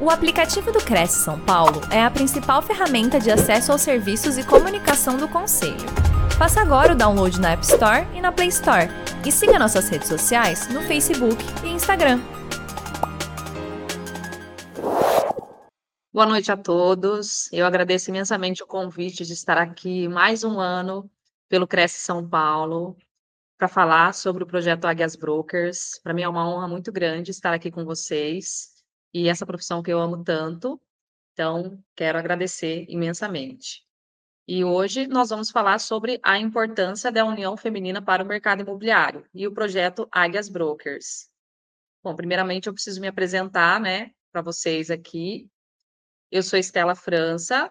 O aplicativo do Cresce São Paulo é a principal ferramenta de acesso aos serviços e comunicação do Conselho. Faça agora o download na App Store e na Play Store. E siga nossas redes sociais no Facebook e Instagram. Boa noite a todos. Eu agradeço imensamente o convite de estar aqui mais um ano pelo Cresce São Paulo para falar sobre o projeto Águias Brokers. Para mim é uma honra muito grande estar aqui com vocês e essa profissão que eu amo tanto. Então, quero agradecer imensamente. E hoje nós vamos falar sobre a importância da união feminina para o mercado imobiliário e o projeto Águias Brokers. Bom, primeiramente eu preciso me apresentar, né, para vocês aqui. Eu sou Estela França,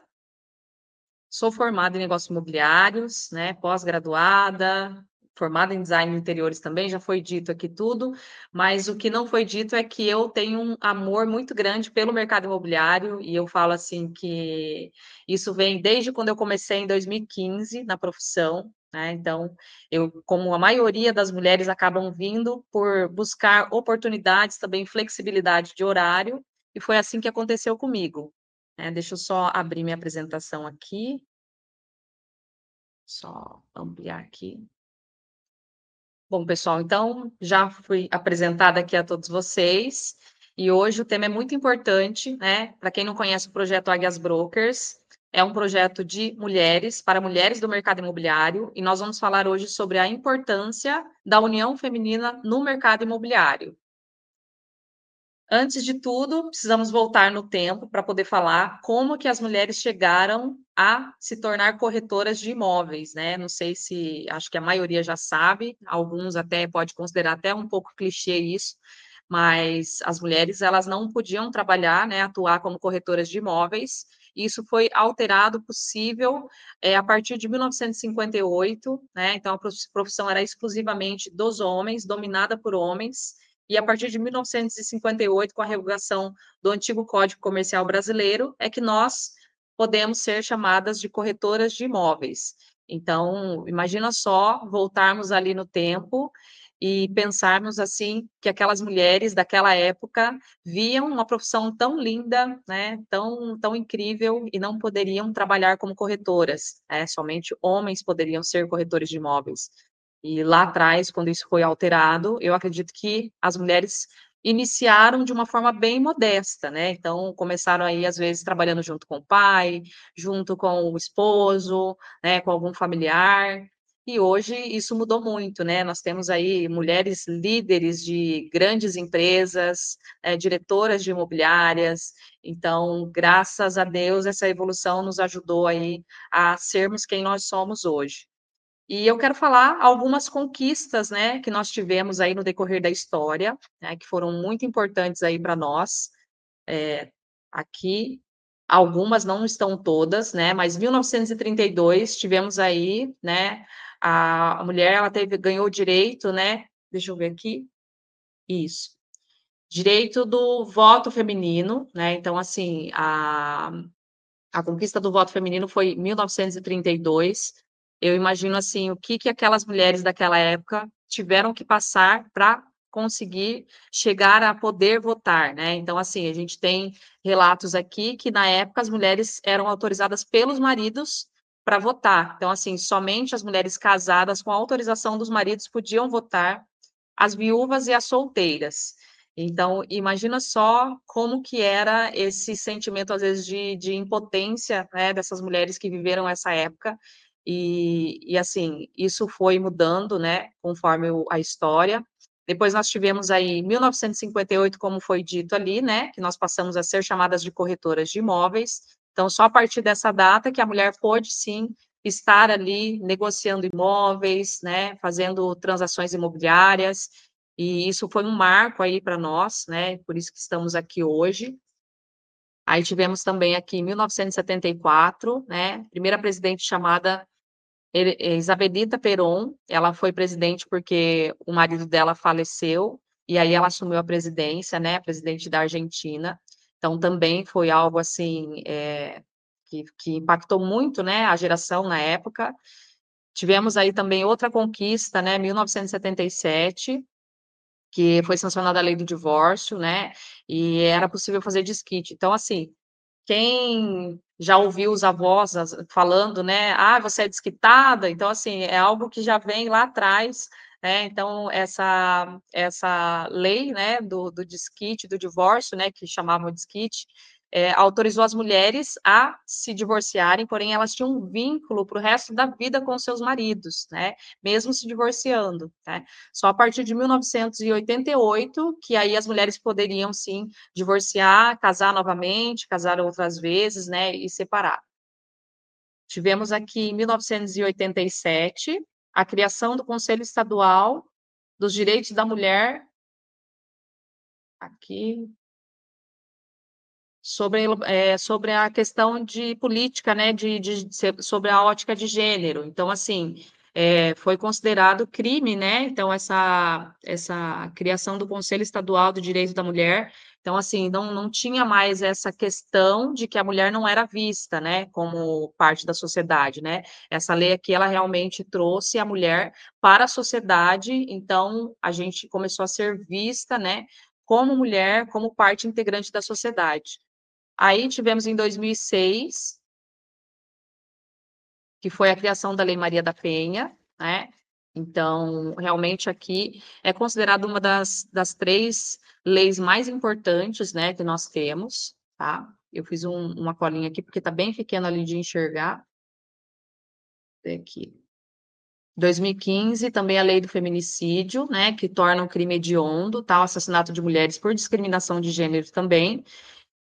sou formada em negócios imobiliários, né, pós-graduada, formada em design de interiores também, já foi dito aqui tudo, mas o que não foi dito é que eu tenho um amor muito grande pelo mercado imobiliário, e eu falo assim que isso vem desde quando eu comecei em 2015 na profissão, né? Então, eu, como a maioria das mulheres acabam vindo por buscar oportunidades, também flexibilidade de horário, e foi assim que aconteceu comigo. Né? Deixa eu só abrir minha apresentação aqui. Só ampliar aqui. Bom, pessoal, então já fui apresentada aqui a todos vocês e hoje o tema é muito importante, né? Para quem não conhece o projeto Águias Brokers, é um projeto de mulheres para mulheres do mercado imobiliário e nós vamos falar hoje sobre a importância da união feminina no mercado imobiliário. Antes de tudo, precisamos voltar no tempo para poder falar como que as mulheres chegaram a se tornar corretoras de imóveis, né? Não sei se, acho que a maioria já sabe, alguns até pode considerar até um pouco clichê isso, mas as mulheres elas não podiam trabalhar, né, atuar como corretoras de imóveis. Isso foi alterado possível é, a partir de 1958, né? Então a profissão era exclusivamente dos homens, dominada por homens e a partir de 1958, com a revogação do antigo Código Comercial Brasileiro, é que nós podemos ser chamadas de corretoras de imóveis. Então, imagina só voltarmos ali no tempo e pensarmos assim que aquelas mulheres daquela época viam uma profissão tão linda, né, tão tão incrível e não poderiam trabalhar como corretoras, né, somente homens poderiam ser corretores de imóveis. E lá atrás, quando isso foi alterado, eu acredito que as mulheres iniciaram de uma forma bem modesta, né? Então, começaram aí, às vezes, trabalhando junto com o pai, junto com o esposo, né, com algum familiar. E hoje isso mudou muito, né? Nós temos aí mulheres líderes de grandes empresas, é, diretoras de imobiliárias. Então, graças a Deus, essa evolução nos ajudou aí a sermos quem nós somos hoje. E eu quero falar algumas conquistas, né, que nós tivemos aí no decorrer da história, né, que foram muito importantes aí para nós. É, aqui, algumas não estão todas, né, mas 1932 tivemos aí, né, a, mulher, ela teve, ganhou o direito, né, deixa eu ver aqui, isso, direito do voto feminino, né, então, assim, a, a conquista do voto feminino foi em 1932, eu imagino, assim, o que que aquelas mulheres daquela época tiveram que passar para conseguir chegar a poder votar, né. Então, assim, a gente tem relatos aqui que, na época, as mulheres eram autorizadas pelos maridos para votar. Então, assim, somente as mulheres casadas com autorização dos maridos podiam votar, as viúvas e as solteiras. Então, imagina só como que era esse sentimento, às vezes, de de impotência, né, dessas mulheres que viveram essa época, e, e assim, isso foi mudando, né, conforme a história. Depois nós tivemos aí 1958, como foi dito ali, né, que nós passamos a ser chamadas de corretoras de imóveis. Então, só a partir dessa data que a mulher pôde sim estar ali negociando imóveis, né, fazendo transações imobiliárias, e isso foi um marco aí para nós, né, por isso que estamos aqui hoje. Aí tivemos também aqui em 1974, né, primeira presidente chamada Isabelita Peron, ela foi presidente porque o marido dela faleceu, e aí ela assumiu a presidência, né, presidente da Argentina. Então, também foi algo, assim, é, que, que impactou muito, né, a geração na época. Tivemos aí também outra conquista, né, 1977, que foi sancionada a lei do divórcio, né, e era possível fazer desquite. Então, assim, quem já ouviu os avós falando, né, "Ah, você é desquitada", então, assim, é algo que já vem lá atrás, né, então essa essa lei, né, do do desquite, do divórcio, né, que chamavam desquite, eh, autorizou as mulheres a se divorciarem, porém elas tinham um vínculo para o resto da vida com seus maridos, né, mesmo se divorciando, né. Só a partir de 1988, que aí as mulheres poderiam sim divorciar, casar novamente, casar outras vezes, né, e separar. Tivemos aqui em 1987, a criação do Conselho Estadual dos Direitos da Mulher aqui sobre eh, sobre a questão de política, né, de de sobre a ótica de gênero. Então, assim, eh, foi considerado crime, né, então essa essa criação do Conselho Estadual do Direito da Mulher. Então, assim, não não tinha mais essa questão de que a mulher não era vista, né, como parte da sociedade, né. Essa lei aqui, ela realmente trouxe a mulher para a sociedade, então a gente começou a ser vista, né, como mulher, como parte integrante da sociedade. Aí tivemos em 2006 que foi a criação da Lei Maria da Penha, né, então, realmente aqui é considerado uma das das 3 leis mais importantes, né, que nós temos, tá. Eu fiz um uma colinha aqui, porque está bem pequeno ali de enxergar. Aqui. 2015, também a lei do feminicídio, né, que torna um crime hediondo, tá, o assassinato de mulheres por discriminação de gênero também.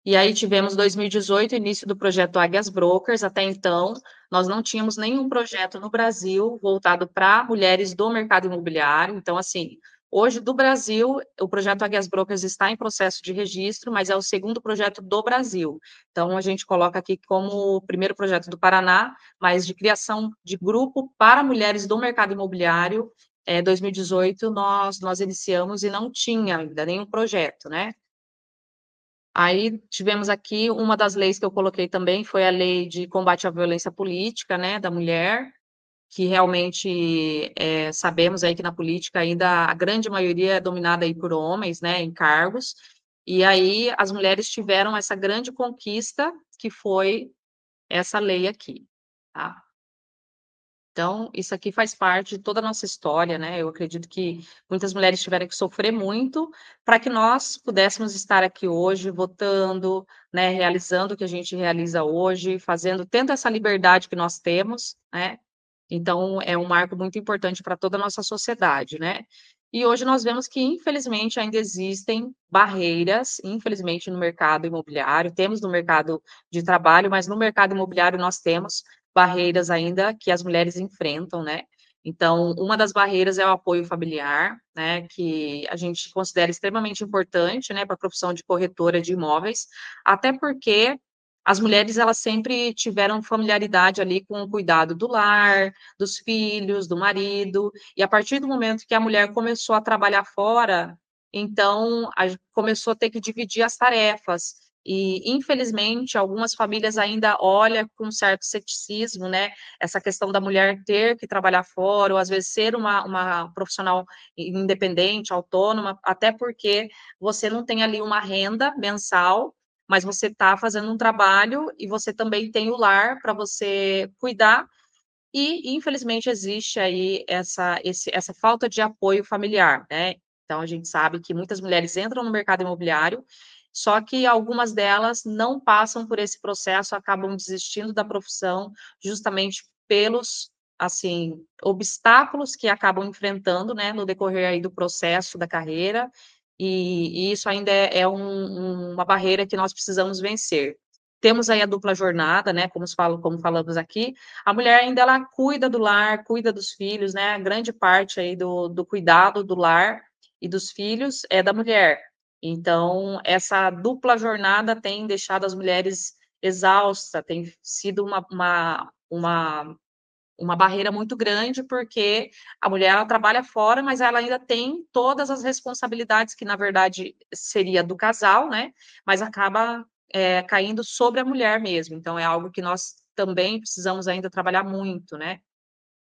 E aí tivemos 2018, início do projeto Águias Brokers, até então, nós não tínhamos nenhum projeto no Brasil voltado para mulheres do mercado imobiliário, então, assim, hoje do Brasil, o projeto Águias Brokers está em processo de registro, mas é o 2º projeto do Brasil. Então, a gente coloca aqui como o 1º projeto do Paraná, mas de criação de grupo para mulheres do mercado imobiliário, eh, 2018 nós nós iniciamos e não tinha ainda nenhum projeto, né. Aí tivemos aqui uma das leis que eu coloquei também, foi a lei de combate à violência política, né, da mulher, que realmente, eh, sabemos aí que na política ainda a grande maioria é dominada aí por homens, né, em cargos, e aí as mulheres tiveram essa grande conquista, que foi essa lei aqui, tá. Então, isso aqui faz parte de toda a nossa história, né, eu acredito que muitas mulheres tiveram que sofrer muito, para que nós pudéssemos estar aqui hoje votando, né, realizando o que a gente realiza hoje, fazendo tendo essa liberdade que nós temos, né, então é um marco muito importante para toda a nossa sociedade, né. E hoje nós vemos que infelizmente ainda existem barreiras, infelizmente no mercado imobiliário, temos no mercado de trabalho, mas no mercado imobiliário nós temos barreiras ainda que as mulheres enfrentam, né. Então, uma das barreiras é o apoio familiar, né, que a gente considera extremamente importante, né, para a profissão de corretora de imóveis, até porque as mulheres elas sempre tiveram familiaridade ali com o cuidado do lar, dos filhos, do marido, e a partir do momento que a mulher começou a trabalhar fora, então a começou a ter que dividir as tarefas, e infelizmente algumas famílias ainda olha com certo ceticismo, né, essa questão da mulher ter que trabalhar fora ou às vezes ser uma uma profissional independente, autônoma, até porque você não tem ali uma renda mensal, mas você está fazendo um trabalho e você também tem o lar para você cuidar, e infelizmente existe aí essa esse essa falta de apoio familiar, né. Então a gente sabe que muitas mulheres entram no mercado imobiliário, só que algumas delas não passam por esse processo, acabam desistindo da profissão, justamente pelos, assim, obstáculos que acabam enfrentando, né, no decorrer aí do processo da carreira, e e isso ainda é é um uma barreira que nós precisamos vencer. Temos aí a dupla jornada, né, como se fala como falamos aqui, a mulher ainda ela cuida do lar, cuida dos filhos, né, a grande parte aí do do cuidado do lar e dos filhos é da mulher. Então, essa dupla jornada tem deixado as mulheres exausta, tem sido uma uma uma uma barreira muito grande, porque a mulher trabalha fora, mas ela ainda tem todas as responsabilidades que na verdade seria do casal, né, mas acaba, eh, caindo sobre a mulher mesmo, então é algo que nós também precisamos ainda trabalhar muito, né.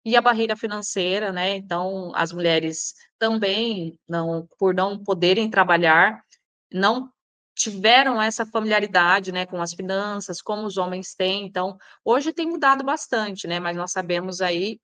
E a barreira financeira, né? Então, as mulheres também, não, por não poderem trabalhar, não tiveram essa familiaridade, né, com as finanças, como os homens têm. Então, hoje tem mudado bastante, né? Mas nós sabemos aí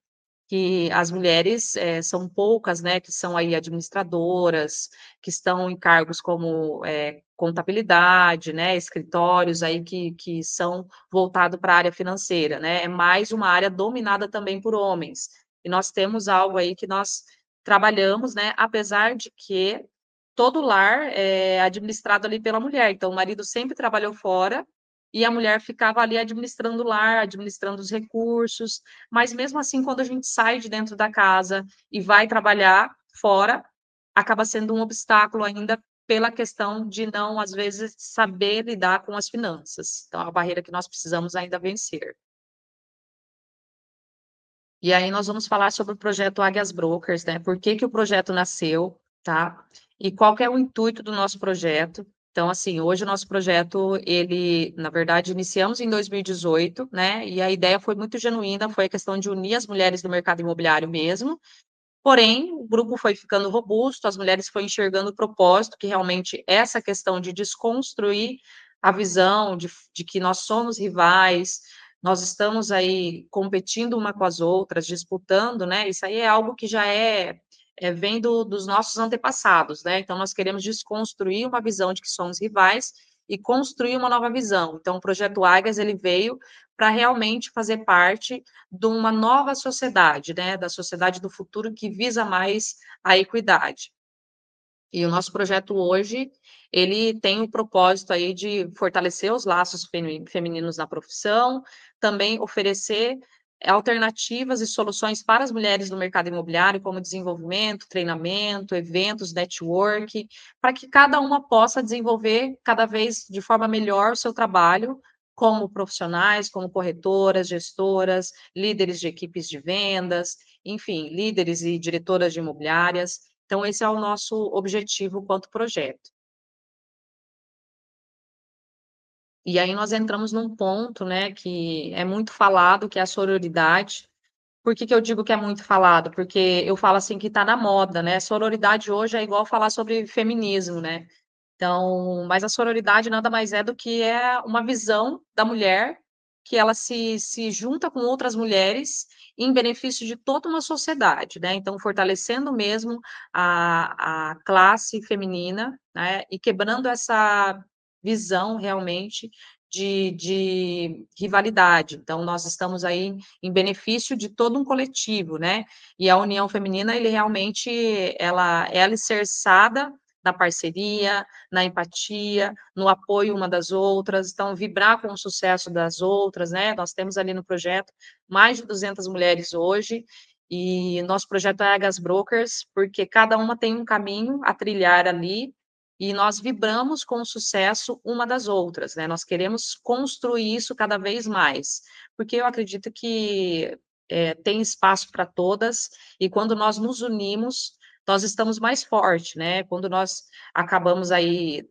que as mulheres é, são poucas, né, que são aí administradoras, que estão em cargos como é, contabilidade, né, escritórios aí que, que são voltados para a área financeira, né, é mais uma área dominada também por homens. E nós temos algo aí que nós trabalhamos, né, apesar de que todo lar é administrado ali pela mulher, então o marido sempre trabalhou fora, e a mulher ficava ali administrando o lar, administrando os recursos, mas mesmo assim, quando a gente sai de dentro da casa e vai trabalhar fora, acaba sendo um obstáculo ainda pela questão de não, às vezes, saber lidar com as finanças. Então, é uma barreira que nós precisamos ainda vencer. E aí nós vamos falar sobre o projeto Águias Brokers, né? Por que, que o projeto nasceu, tá? E qual é o intuito do nosso projeto? Então, assim, hoje o nosso projeto, ele, na verdade, iniciamos em 2018, né? E a ideia foi muito genuína, foi a questão de unir as mulheres do mercado imobiliário mesmo. Porém, o grupo foi ficando robusto, as mulheres foram enxergando o propósito, que realmente essa questão de desconstruir a visão de, de que nós somos rivais, nós estamos aí competindo uma com as outras, disputando, né? Isso aí é algo que já é é, vem do, dos nossos antepassados, né? Então, nós queremos desconstruir uma visão de que somos rivais e construir uma nova visão. Então, o projeto Águias, ele veio para realmente fazer parte de uma nova sociedade, né? Da sociedade do futuro que visa mais a equidade. E o nosso projeto hoje, ele tem o propósito aí de fortalecer os laços femininos na profissão, também oferecer alternativas e soluções para as mulheres no mercado imobiliário, como desenvolvimento, treinamento, eventos, network, para que cada uma possa desenvolver cada vez de forma melhor o seu trabalho como profissionais, como corretoras, gestoras, líderes de equipes de vendas, enfim, líderes e diretoras de imobiliárias. Então, esse é o nosso objetivo quanto projeto. E aí nós entramos num ponto, né, que é muito falado, que é a sororidade. Por que, que eu digo que é muito falado? Porque eu falo assim que está na moda, né? Sororidade hoje é igual falar sobre feminismo, né? Então, mas a sororidade nada mais é do que é uma visão da mulher que ela se, se junta com outras mulheres em benefício de toda uma sociedade, né? Então, fortalecendo mesmo a, a classe feminina, né? E quebrando essa visão realmente de, de, rivalidade. Então, nós estamos aí em benefício de todo um coletivo, né? E a União Feminina, ele realmente, ela é alicerçada na parceria, na empatia, no apoio uma das outras, então vibrar com o sucesso das outras, né? Nós temos ali no projeto mais de 200 mulheres hoje, e nosso projeto é Agas Brokers, porque cada uma tem um caminho a trilhar ali, e nós vibramos com o sucesso uma das outras, né? Nós queremos construir isso cada vez mais, porque eu acredito que é, tem espaço para todas, e quando nós nos unimos, nós estamos mais fortes, né? Quando nós acabamos aí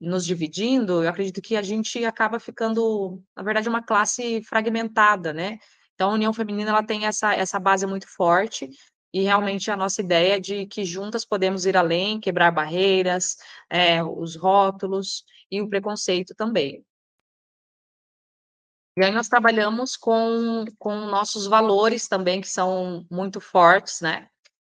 nos dividindo, eu acredito que a gente acaba ficando, na verdade, uma classe fragmentada, né? Então, a União Feminina ela tem essa, essa base muito forte, e realmente a nossa ideia é de que juntas podemos ir além, quebrar barreiras, é, os rótulos e o preconceito também. E aí nós trabalhamos com, com nossos valores também, que são muito fortes, né?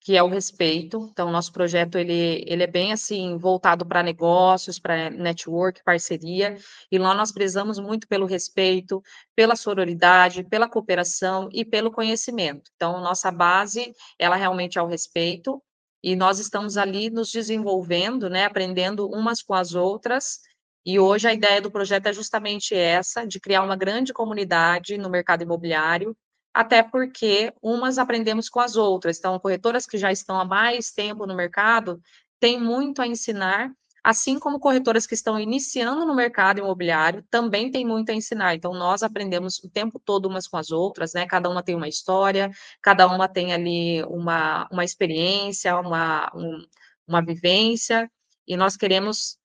Que é o respeito. Então, nosso projeto ele, ele é bem assim voltado para negócios, para network, parceria, e lá nós prezamos muito pelo respeito, pela sororidade, pela cooperação e pelo conhecimento. Então, nossa base, ela realmente é o respeito, e nós estamos ali nos desenvolvendo, né, aprendendo umas com as outras. E hoje a ideia do projeto é justamente essa, de criar uma grande comunidade no mercado imobiliário, até porque umas aprendemos com as outras. Então, corretoras que já estão há mais tempo no mercado têm muito a ensinar, assim como corretoras que estão iniciando no mercado imobiliário também têm muito a ensinar. Então, nós aprendemos o tempo todo umas com as outras, né? Cada uma tem uma história, cada uma tem ali uma, uma experiência, uma, um, uma vivência, e nós queremos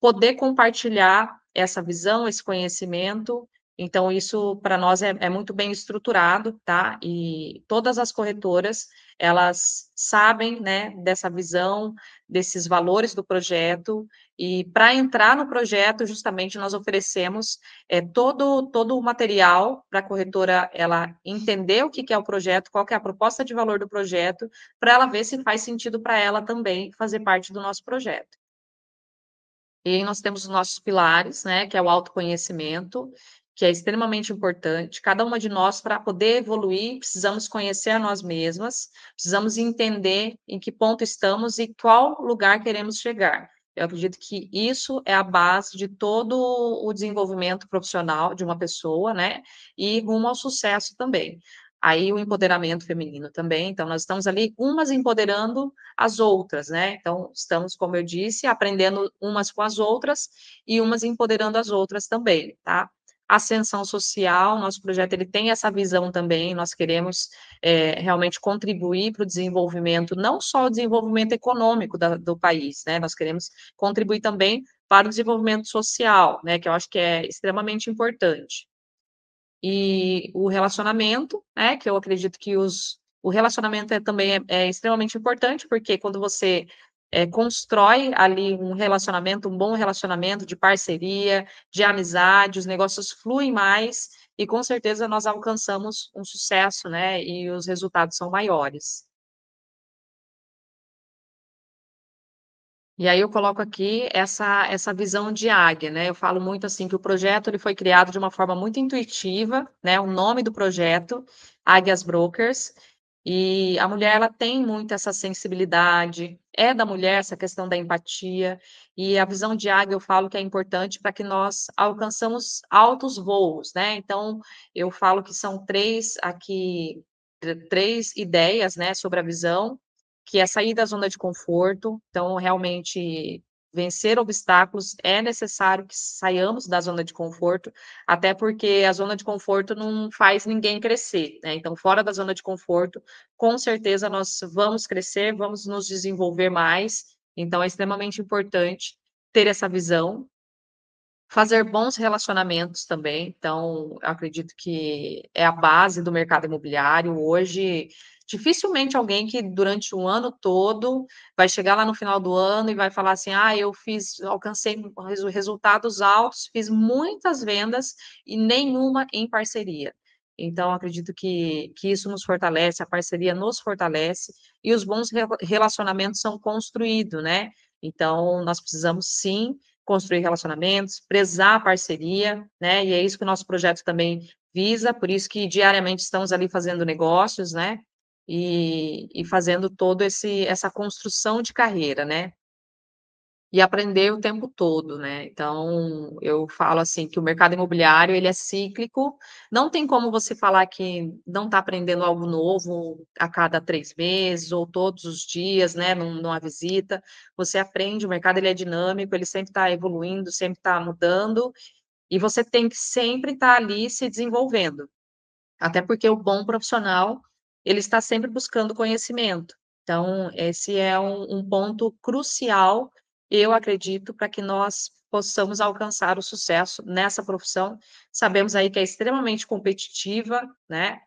poder compartilhar essa visão, esse conhecimento Então, isso para nós é, é, muito bem estruturado, tá? E todas as corretoras, elas sabem, né, dessa visão, desses valores do projeto, e para entrar no projeto, justamente, nós oferecemos é, todo, todo o material para a corretora, ela entender o que, que é o projeto, qual que é a proposta de valor do projeto, para ela ver se faz sentido para ela também fazer parte do nosso projeto. E aí nós temos os nossos pilares, né, que é o autoconhecimento, que é extremamente importante. Cada uma de nós, para poder evoluir, precisamos conhecer a nós mesmas, precisamos entender em que ponto estamos e qual lugar queremos chegar. Eu acredito que isso é a base de todo o desenvolvimento profissional de uma pessoa, né? E rumo ao sucesso também. Aí o empoderamento feminino também. Então, nós estamos ali umas empoderando as outras, né? Então, estamos, como eu disse, aprendendo umas com as outras e umas empoderando as outras também, tá? Ascensão social, nosso projeto ele tem essa visão também, nós queremos é, realmente contribuir para o desenvolvimento, não só o desenvolvimento econômico da, do país, né, nós queremos contribuir também para o desenvolvimento social, né, que eu acho que é extremamente importante. E o relacionamento, né, que eu acredito que os, o relacionamento é, também é, é extremamente importante, porque quando você é, constrói ali um relacionamento, um bom relacionamento de parceria, de amizade, os negócios fluem mais e com certeza nós alcançamos um sucesso, né? E os resultados são maiores. E aí eu coloco aqui essa, essa visão de águia, né? Eu falo muito assim que o projeto ele foi criado de uma forma muito intuitiva, né? O nome do projeto, Águias Brokers, e a mulher ela tem muito essa sensibilidade, é da mulher essa questão da empatia, e a visão de águia eu falo que é importante para que nós alcançamos altos voos, né? Então, eu falo que são três aqui, três ideias, né, sobre a visão, que é sair da zona de conforto, então, realmente vencer obstáculos, é necessário que saiamos da zona de conforto, até porque a zona de conforto não faz ninguém crescer, né? Então, fora da zona de conforto, com certeza nós vamos crescer, vamos nos desenvolver mais. Então, é extremamente importante ter essa visão, fazer bons relacionamentos também. Então, acredito que é a base do mercado imobiliário. Hoje, Dificilmente alguém que durante o ano todo vai chegar lá no final do ano e vai falar assim: ah, eu fiz, alcancei resultados altos, fiz muitas vendas e nenhuma em parceria. Então, acredito que, que isso nos fortalece, a parceria nos fortalece e os bons relacionamentos são construídos, né? Então, nós precisamos sim construir relacionamentos, prezar a parceria, né? E é isso que o nosso projeto também visa, por isso que diariamente estamos ali fazendo negócios, né? E, e fazendo todo esse essa construção de carreira, né. E aprender o tempo todo, né. Então, eu falo assim que o mercado imobiliário ele é cíclico, não tem como você falar que não está aprendendo algo novo a cada 3 meses ou todos os dias, né, num numa visita, você aprende, o mercado ele é dinâmico, ele sempre está evoluindo, sempre está mudando, e você tem que sempre estar tá ali se desenvolvendo. Até porque o bom profissional ele está sempre buscando conhecimento. Então, esse é um, um ponto crucial, eu acredito, para que nós possamos alcançar o sucesso nessa profissão. Sabemos aí que é extremamente competitiva, né?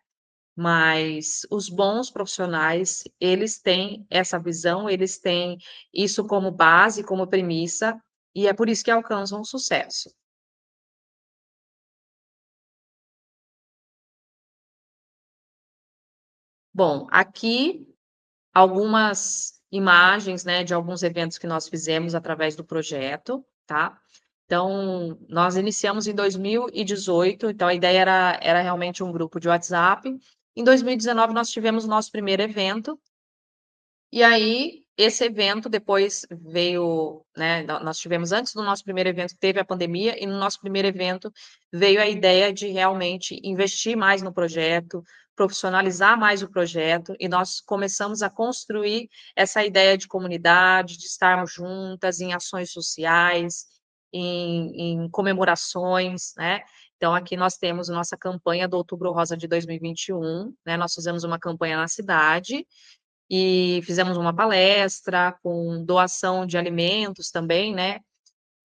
Mas os bons profissionais, eles têm essa visão, eles têm isso como base, como premissa, e é por isso que alcançam o sucesso. Bom, aqui algumas imagens, né, de alguns eventos que nós fizemos através do projeto, tá? Então, nós iniciamos em 2018, então a ideia era, era realmente um grupo de WhatsApp. Em 2019, nós tivemos o nosso primeiro evento, e aí esse evento depois veio, né, nós tivemos antes do nosso primeiro evento, teve a pandemia, e no nosso primeiro evento veio a ideia de realmente investir mais no projeto, profissionalizar mais o projeto e nós começamos a construir essa ideia de comunidade, de estarmos juntas em ações sociais, em, em comemorações, né? Então, aqui nós temos nossa campanha do Outubro Rosa de 2021, né? Nós fizemos uma campanha na cidade e fizemos uma palestra com doação de alimentos também, né?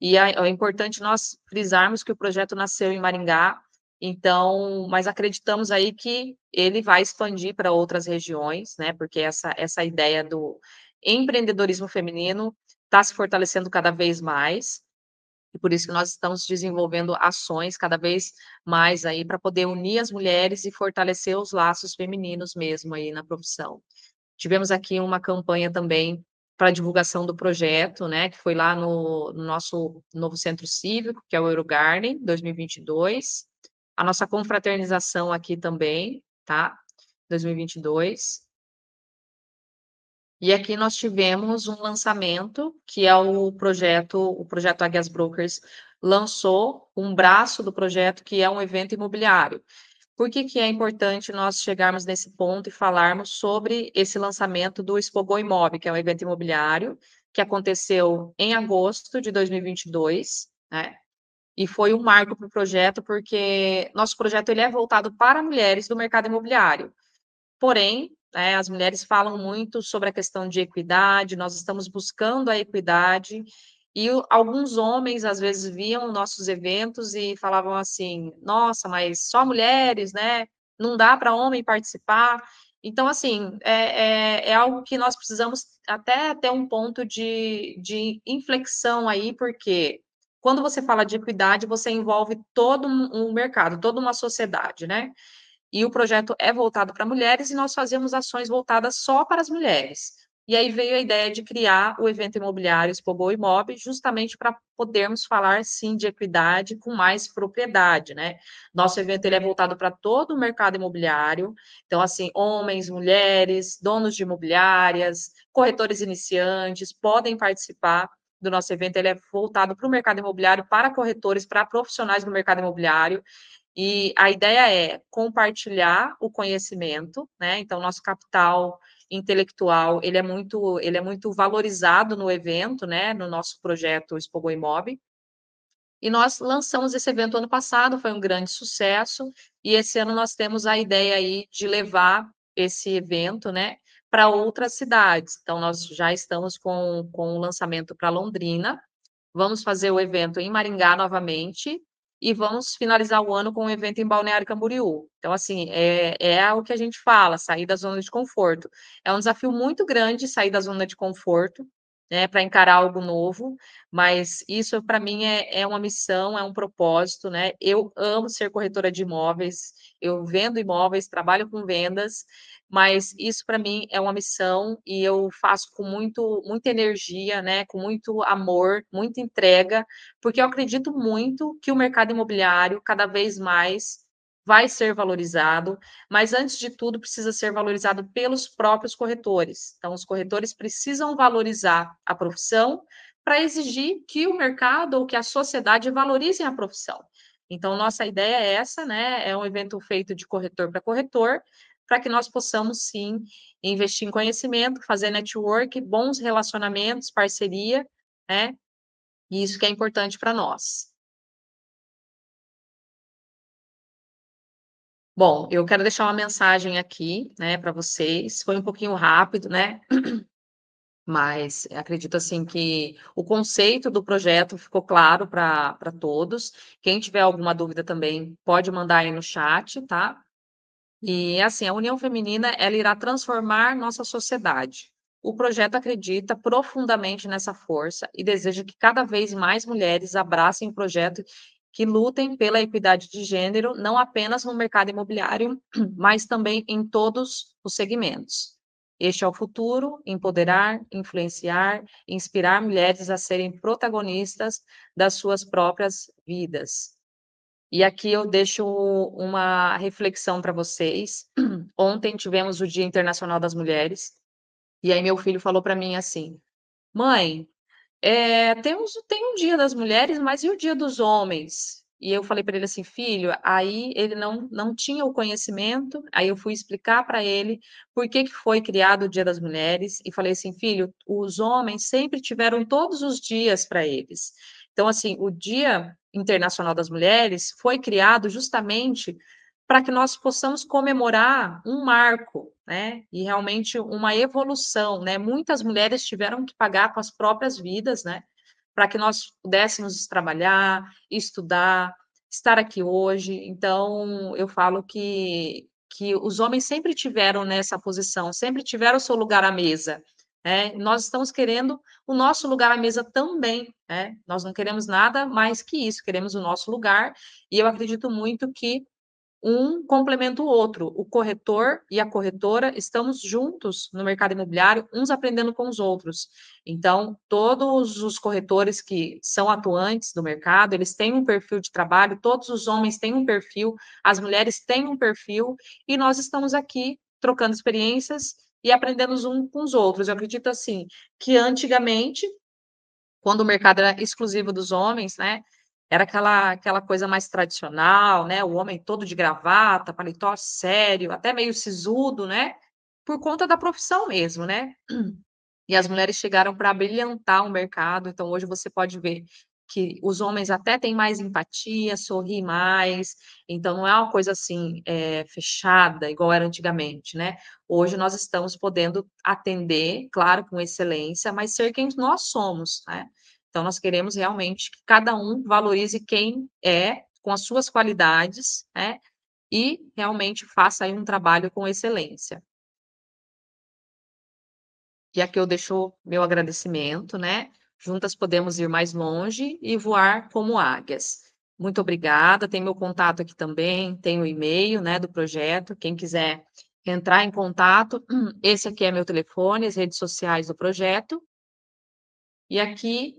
E é, importante nós frisarmos que o projeto nasceu em Maringá, Então, mas acreditamos aí que ele vai expandir para outras regiões, né? Porque essa, essa ideia do empreendedorismo feminino está se fortalecendo cada vez mais. E por isso que nós estamos desenvolvendo ações cada vez mais aí para poder unir as mulheres e fortalecer os laços femininos mesmo aí na profissão. Tivemos aqui uma campanha também para divulgação do projeto, né, que foi lá no, no nosso novo centro cívico, que é o Eurogarden 2022. A nossa confraternização aqui também, tá? 2022. E aqui nós tivemos um lançamento, que é o projeto, o projeto Águias Brokers lançou um braço do projeto, que é um evento imobiliário. Por que, que é importante nós chegarmos nesse ponto e falarmos sobre esse lançamento do Expogô Imob, que é um evento imobiliário que aconteceu em agosto de 2022, né? E foi um marco para o projeto, porque nosso projeto ele é voltado para mulheres do mercado imobiliário. Porém, né, as mulheres falam muito sobre a questão de equidade, nós estamos buscando a equidade, e alguns homens às vezes viam nossos eventos e falavam assim: nossa, mas só mulheres, né? Não dá para homem participar. Então, assim, é, é, é, algo que nós precisamos até ter um ponto de, de inflexão aí, porque quando você fala de equidade, você envolve todo um mercado, toda uma sociedade, né? E o projeto é voltado para mulheres e nós fazemos ações voltadas só para as mulheres. E aí veio a ideia de criar o evento imobiliário Expogol Imob, justamente para podermos falar, sim, de equidade com mais propriedade, né? Nosso evento ele é voltado para todo o mercado imobiliário, então, assim, homens, mulheres, donos de imobiliárias, corretores iniciantes, podem participar do nosso evento, ele é voltado para o mercado imobiliário, para corretores, para profissionais do mercado imobiliário, e a ideia é compartilhar o conhecimento, né? Então, nosso capital intelectual, ele é muito, ele é muito valorizado no evento, né? No nosso projeto Expogo Imob. E nós lançamos esse evento ano passado, foi um grande sucesso, e esse ano nós temos a ideia aí de levar esse evento, né, para outras cidades. Então, nós já estamos com, com o lançamento para Londrina, vamos fazer o evento em Maringá novamente, e vamos finalizar o ano com um evento em Balneário Camboriú. Então, assim, é, é o que a gente fala, sair da zona de conforto. É um desafio muito grande sair da zona de conforto, né, para encarar algo novo, mas isso para mim é, é uma missão, é um propósito, né? Eu amo ser corretora de imóveis, eu vendo imóveis, trabalho com vendas, mas isso para mim é uma missão e eu faço com muito, muita energia, né, com muito amor, muita entrega, porque eu acredito muito que o mercado imobiliário cada vez mais vai ser valorizado, mas antes de tudo precisa ser valorizado pelos próprios corretores. Então, os corretores precisam valorizar a profissão para exigir que o mercado ou que a sociedade valorizem a profissão. Então, nossa ideia é essa, né? É um evento feito de corretor para corretor, para que nós possamos sim investir em conhecimento, fazer network, bons relacionamentos, parceria, né? E isso que é importante para nós. Bom, eu quero deixar uma mensagem aqui, né, para vocês. Foi um pouquinho rápido, né? Mas acredito assim que o conceito do projeto ficou claro para todos. Quem tiver alguma dúvida também pode mandar aí no chat, tá? E assim, a união feminina, ela irá transformar nossa sociedade. O projeto acredita profundamente nessa força e deseja que cada vez mais mulheres abracem o projeto que lutem pela equidade de gênero, não apenas no mercado imobiliário, mas também em todos os segmentos. Este é o futuro: empoderar, influenciar, inspirar mulheres a serem protagonistas das suas próprias vidas. E aqui eu deixo uma reflexão para vocês. Ontem tivemos o Dia Internacional das Mulheres, e aí meu filho falou para mim assim: Mãe, é, temos, tem um Dia das Mulheres, mas e o Dia dos Homens? E eu falei para ele assim, filho, aí ele não, não tinha o conhecimento, aí eu fui explicar para ele por que, que foi criado o Dia das Mulheres, e falei assim, filho, os homens sempre tiveram todos os dias para eles. Então, assim, o Dia Internacional das Mulheres foi criado justamente para que nós possamos comemorar um marco, né? E realmente uma evolução, né? Muitas mulheres tiveram que pagar com as próprias vidas, né? Para que nós pudéssemos trabalhar, estudar, estar aqui hoje. Então, eu falo que, que os homens sempre tiveram nessa posição, sempre tiveram o seu lugar à mesa. É, nós estamos querendo o nosso lugar à mesa também. É? Nós não queremos nada mais que isso, queremos o nosso lugar, e eu acredito muito que um complementa o outro. O corretor e a corretora estamos juntos no mercado imobiliário, uns aprendendo com os outros. Então, todos os corretores que são atuantes no mercado, eles têm um perfil de trabalho, todos os homens têm um perfil, as mulheres têm um perfil, e nós estamos aqui trocando experiências e aprendendo uns com os outros. Eu acredito assim que antigamente, quando o mercado era exclusivo dos homens, né? Era aquela, aquela coisa mais tradicional, né? O homem todo de gravata, paletó sério, até meio sisudo, né? Por conta da profissão mesmo, né? E as mulheres chegaram para brilhantar o mercado. Então, hoje você pode ver que os homens até têm mais empatia, sorri mais. Então, não é uma coisa assim é, fechada, igual era antigamente, né? Hoje nós estamos podendo atender, claro, com excelência, mas ser quem nós somos, né? Então, nós queremos realmente que cada um valorize quem é, com as suas qualidades, né? E realmente faça aí um trabalho com excelência. E aqui eu deixo meu agradecimento, né? Juntas podemos ir mais longe e voar como águias. Muito obrigada. Tem meu contato aqui também, tem o e-mail, né, do projeto. Quem quiser entrar em contato, esse aqui é meu telefone, as redes sociais do projeto. E aqui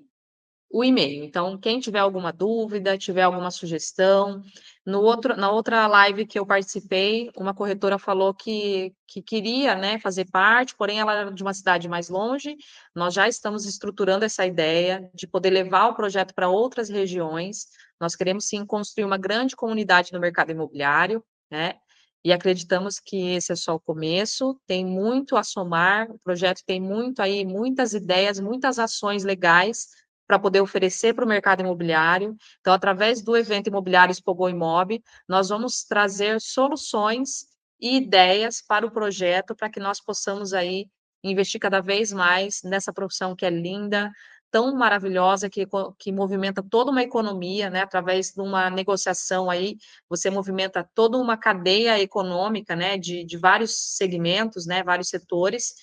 o e-mail. Então, quem tiver alguma dúvida, tiver alguma sugestão, no outro, na outra live que eu participei, uma corretora falou que, que queria né, fazer parte, porém ela era de uma cidade mais longe. Nós já estamos estruturando essa ideia de poder levar o projeto para outras regiões. Nós queremos sim construir uma grande comunidade no mercado imobiliário, né? E acreditamos que esse é só o começo, tem muito a somar, o projeto tem muito aí, muitas ideias, muitas ações legais para poder oferecer para o mercado imobiliário. Então, através do evento imobiliário Expogou Imob, nós vamos trazer soluções e ideias para o projeto para que nós possamos aí investir cada vez mais nessa profissão que é linda, tão maravilhosa, que, que movimenta toda uma economia, né, através de uma negociação aí, você movimenta toda uma cadeia econômica, né, de, de vários segmentos, né, vários setores,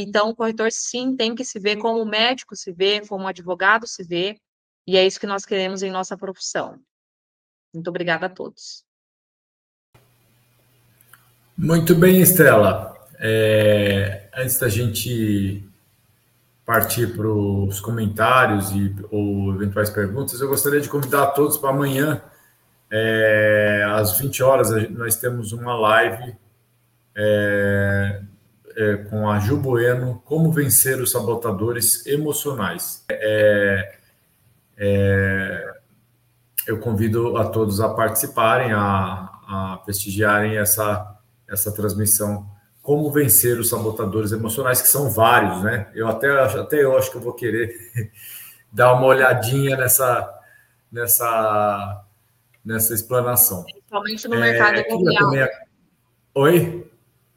então, o corretor, sim, tem que se ver como médico se vê, como advogado se vê, e é isso que nós queremos em nossa profissão. Muito obrigada a todos. Muito bem, Estela. É, antes da gente partir para os comentários e, ou eventuais perguntas, eu gostaria de convidar todos para amanhã, é, às 20 horas, nós temos uma live é, é, com a Ju Bueno, Como Vencer os Sabotadores Emocionais. É, é, eu convido a todos a participarem, a, a prestigiarem essa, essa transmissão. Como vencer os sabotadores emocionais, que são vários, né? Eu até, até eu acho que eu vou querer dar uma olhadinha nessa, nessa, nessa explanação. Principalmente no mercado é, imobiliário. Oi?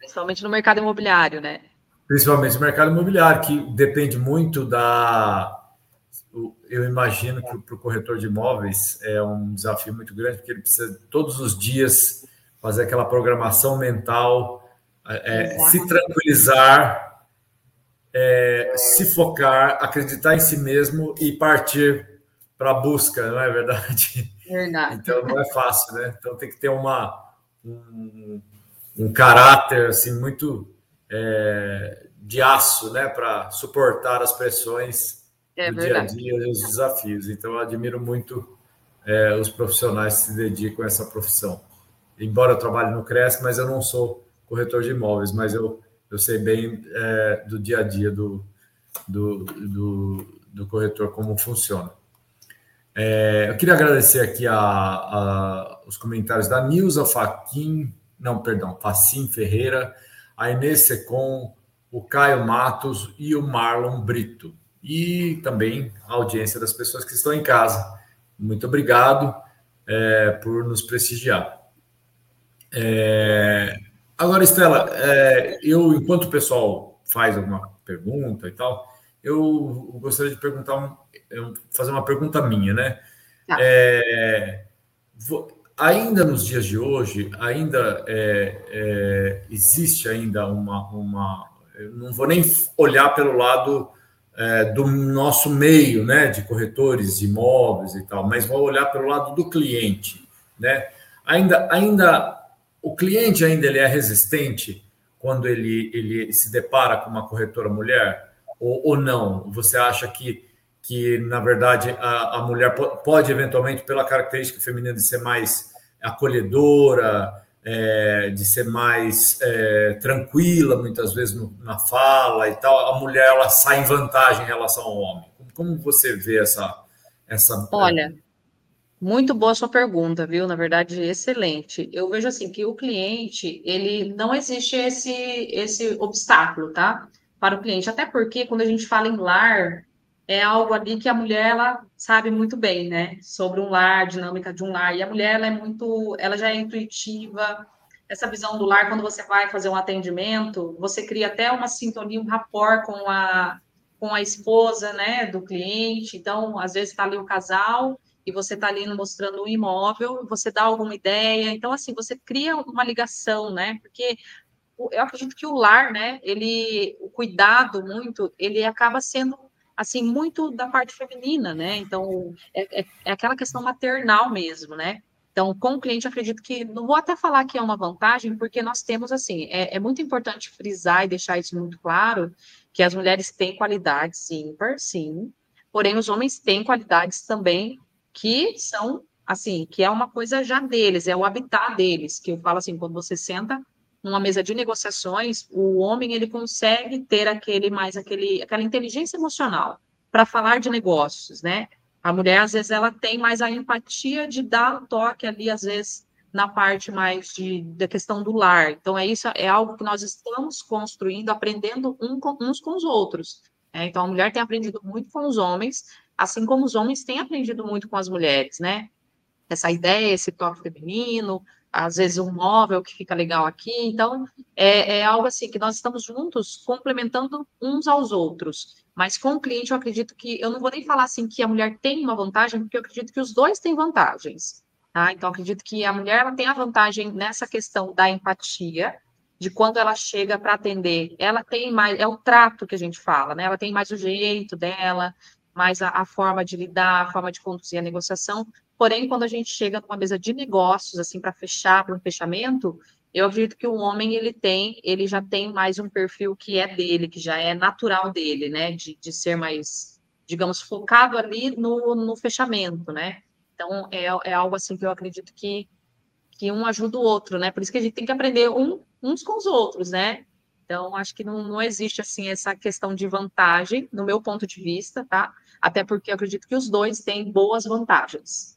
Principalmente no mercado imobiliário, né? Principalmente no mercado imobiliário, que depende muito da. Eu imagino que para o corretor de imóveis é um desafio muito grande, porque ele precisa todos os dias fazer aquela programação mental, é, se tranquilizar, é, se focar, acreditar em si mesmo e partir para a busca, não é verdade? Verdade. Então não é fácil, né? Então tem que ter uma, um, um caráter assim muito é, de aço, né, para suportar as pressões é do dia a dia e os desafios. Então, eu admiro muito é, os profissionais que se dedicam a essa profissão. Embora eu trabalhe no Cresce, mas eu não sou corretor de imóveis, mas eu, eu sei bem é, do dia a dia do, do, do, do corretor como funciona. É, eu queria agradecer aqui a, a, os comentários da Nilza Faquin, não, perdão, Facim Ferreira, a Inês Secom, o Caio Matos e o Marlon Brito. E também a audiência das pessoas que estão em casa. Muito obrigado é, por nos prestigiar. É, agora, Estela, é, eu, enquanto o pessoal faz alguma pergunta e tal, eu gostaria de perguntar, um, fazer uma pergunta minha, né? Tá. É, ainda nos dias de hoje, ainda é, é, existe ainda uma, uma. não vou nem olhar pelo lado é, do nosso meio, né, de corretores de imóveis e tal, mas vou olhar pelo lado do cliente, né? Ainda, ainda o cliente ainda ele é resistente quando ele, ele se depara com uma corretora mulher ou, ou não? Você acha que que na verdade a, a mulher pode eventualmente pela característica feminina de ser mais acolhedora, é, de ser mais é, tranquila, muitas vezes no, na fala e tal, a mulher ela sai em vantagem em relação ao homem. Como você vê essa. essa Olha, muito boa sua pergunta, viu? Na verdade, excelente. Eu vejo assim que o cliente, ele não existe esse, esse obstáculo, tá? Para o cliente. Até porque quando a gente fala em lar, é algo ali que a mulher ela sabe muito bem, né? Sobre um lar, dinâmica de um lar. E a mulher ela é muito, ela já é intuitiva. Essa visão do lar, quando você vai fazer um atendimento, você cria até uma sintonia, um rapport com a com a esposa, né, do cliente. Então, às vezes está ali o casal e você está ali mostrando um imóvel, você dá alguma ideia. Então, assim, você cria uma ligação, né? Porque eu acredito que o lar, né, ele, o cuidado muito, ele acaba sendo assim, muito da parte feminina, né? Então, é, é, é, aquela questão maternal mesmo, né? Então, com o cliente, acredito que, não vou até falar que é uma vantagem, porque nós temos, assim, é, é muito importante frisar e deixar isso muito claro, que as mulheres têm qualidades ímpar, sim, porém, os homens têm qualidades também que são, assim, que é uma coisa já deles, é o habitat deles, que eu falo assim, quando você senta numa mesa de negociações, o homem ele consegue ter aquele mais aquele aquela inteligência emocional para falar de negócios, né? A mulher às vezes ela tem mais a empatia de dar um toque ali às vezes na parte mais de, da questão do lar. Então é isso é algo que nós estamos construindo, aprendendo um com, uns com os outros. Né? Então a mulher tem aprendido muito com os homens, assim como os homens têm aprendido muito com as mulheres, né? Essa ideia, esse toque feminino, às vezes um móvel que fica legal aqui. Então, é, é, algo assim que nós estamos juntos complementando uns aos outros. Mas com o cliente, eu acredito que eu não vou nem falar assim que a mulher tem uma vantagem, porque eu acredito que os dois têm vantagens. Tá? Então, acredito que a mulher ela tem a vantagem nessa questão da empatia, de quando ela chega para atender, ela tem mais, é o trato que a gente fala, né? Ela tem mais o jeito dela, mais a, a forma de lidar, a forma de conduzir a negociação, Porém, quando a gente chega numa mesa de negócios, assim, para fechar, para um fechamento, eu acredito que o homem, ele tem, ele já tem mais um perfil que é dele, que já é natural dele, né, de, de ser mais, digamos, focado ali no, no fechamento, né. Então, é, é algo assim que eu acredito que, que um ajuda o outro, né, por isso que a gente tem que aprender um, uns com os outros, né. Então, acho que não, não existe, assim, essa questão de vantagem, no meu ponto de vista, tá? Até porque eu acredito que os dois têm boas vantagens.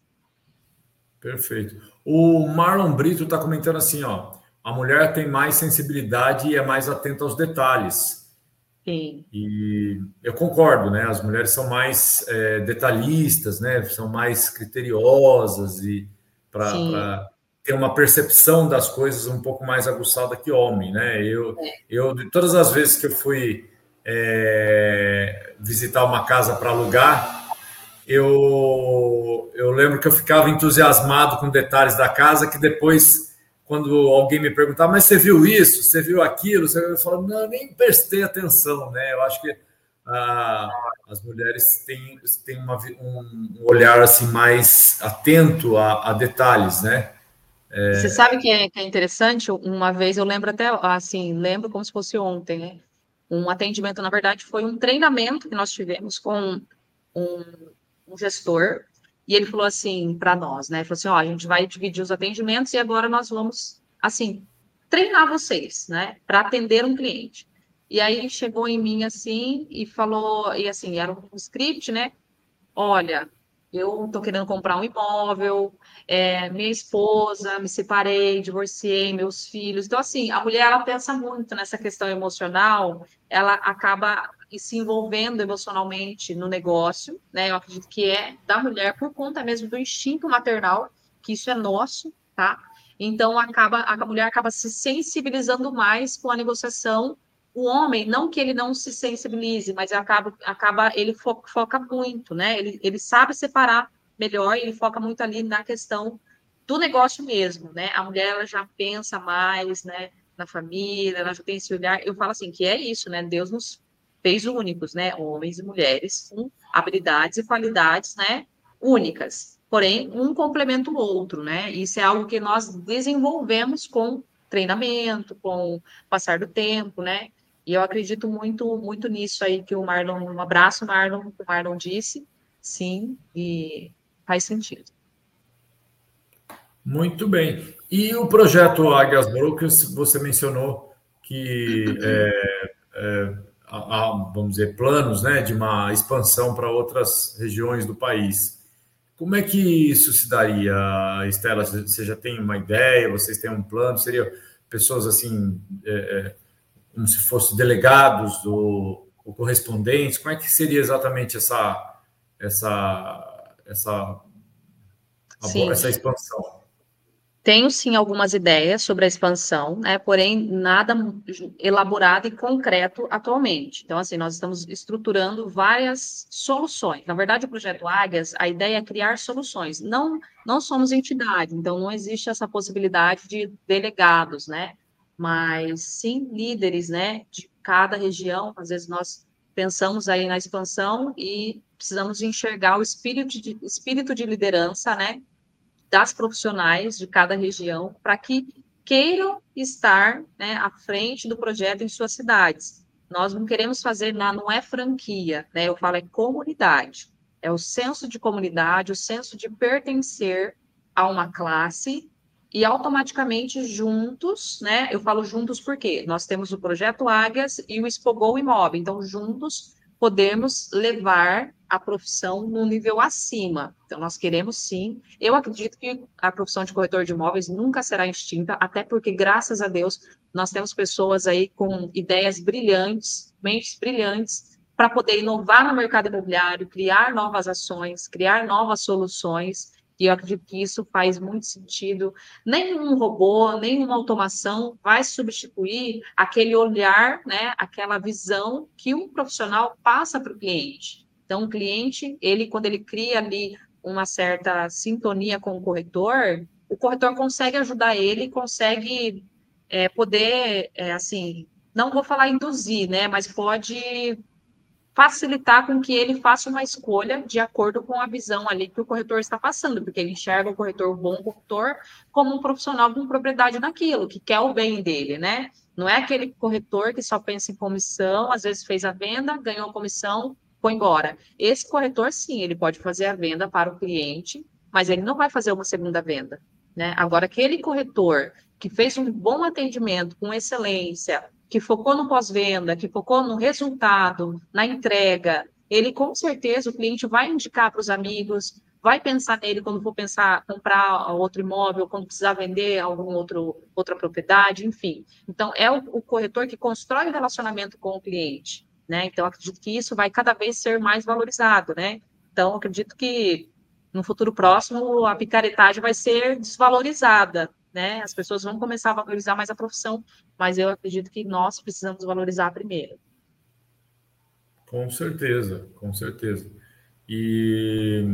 Perfeito. O Marlon Brito está comentando assim, ó, a mulher tem mais sensibilidade e é mais atenta aos detalhes. Sim. E eu concordo, né? As mulheres são mais é, detalhistas, né? São mais criteriosas e para ter uma percepção das coisas um pouco mais aguçada que homem, né? Eu, é. eu de todas as vezes que eu fui é, visitar uma casa para alugar, eu, eu lembro que eu ficava entusiasmado com detalhes da casa, que depois, quando alguém me perguntava, mas você viu isso, você viu aquilo, eu falava, não, nem prestei atenção, né? Eu acho que ah, as mulheres têm, têm uma, um olhar assim mais atento a, a detalhes, né? É... Você sabe que é, que é interessante? Uma vez eu lembro até assim, lembro como se fosse ontem, né? Um atendimento, na verdade, foi um treinamento que nós tivemos com um um gestor, e ele falou assim para nós, né? Falou assim: ó, a gente vai dividir os atendimentos e agora nós vamos, assim, treinar vocês, né, para atender um cliente. E aí chegou em mim assim e falou, e assim, era um script, né? Olha, eu estou querendo comprar um imóvel, é, minha esposa, me separei, divorciei, meus filhos. Então, assim, a mulher, ela pensa muito nessa questão emocional, ela acaba se envolvendo emocionalmente no negócio, né? Eu acredito que é da mulher por conta mesmo do instinto maternal, que isso é nosso, tá? Então, acaba, a mulher acaba se sensibilizando mais com a negociação o homem, não que ele não se sensibilize, mas acaba, acaba ele foca, foca muito, né? Ele, ele sabe separar melhor, ele foca muito ali na questão do negócio mesmo, né? A mulher ela já pensa mais, né? Na família, ela já tem esse olhar. Eu falo assim que é isso, né? Deus nos fez únicos, né? Homens e mulheres com habilidades e qualidades, né? Únicas. Porém, um complementa o outro, né? Isso é algo que nós desenvolvemos com treinamento, com o passar do tempo, né? E eu acredito muito, muito nisso aí que o Marlon, um abraço, Marlon, que o Marlon disse, sim, e faz sentido. Muito bem. E o projeto Águias Brokers, você mencionou que é, é, há, vamos dizer, planos né, de uma expansão para outras regiões do país. Como é que isso se daria, Estela? Você já tem uma ideia? Vocês têm um plano? Seria pessoas assim, é, é como se fossem delegados do, ou correspondentes? Como é que seria exatamente essa essa essa, essa expansão? Tenho sim algumas ideias sobre a expansão, né? Porém, nada elaborado e concreto atualmente. Então, assim, nós estamos estruturando várias soluções. Na verdade, o projeto Águias, a ideia é criar soluções. Não, não somos entidade, então não existe essa possibilidade de delegados, né? Mas sim líderes, né? De cada região. Às vezes nós pensamos aí na expansão e precisamos enxergar o espírito de, espírito de liderança, né? Das profissionais de cada região para que queiram estar né, à frente do projeto em suas cidades. Nós não queremos fazer, não é franquia, né? Eu falo é comunidade. É o senso de comunidade, o senso de pertencer a uma classe e automaticamente juntos, né? Eu falo juntos porque nós temos o projeto Águias e o Expogou Imóvel. Então, juntos podemos levar a profissão no nível acima. Então, nós queremos sim. Eu acredito que a profissão de corretor de imóveis nunca será extinta, até porque, graças a Deus, nós temos pessoas aí com ideias brilhantes, mentes brilhantes, para poder inovar no mercado imobiliário, criar novas ações, criar novas soluções e eu acredito que isso faz muito sentido. Nenhum robô, nenhuma automação vai substituir aquele olhar, né, aquela visão que um profissional passa para o cliente. Então, o cliente, ele quando ele cria ali uma certa sintonia com o corretor, o corretor consegue ajudar ele, consegue é, poder, é, assim, não vou falar induzir, né, mas pode facilitar com que ele faça uma escolha de acordo com a visão ali que o corretor está passando, porque ele enxerga o corretor, o bom corretor, como um profissional com propriedade naquilo, que quer o bem dele, né? Não é aquele corretor que só pensa em comissão, às vezes fez a venda, ganhou a comissão, foi embora. Esse corretor, sim, ele pode fazer a venda para o cliente, mas ele não vai fazer uma segunda venda, né? Agora, aquele corretor que fez um bom atendimento com excelência, que focou no pós-venda, que focou no resultado, na entrega, ele com certeza o cliente vai indicar para os amigos, vai pensar nele quando for pensar comprar outro imóvel, quando precisar vender algum outro outra propriedade, enfim. Então é o, o corretor que constrói o relacionamento com o cliente, né? Então acredito que isso vai cada vez ser mais valorizado, né? Então acredito que no futuro próximo a picaretagem vai ser desvalorizada, né? As pessoas vão começar a valorizar mais a profissão, mas eu acredito que nós precisamos valorizar primeiro. Com certeza, com certeza. E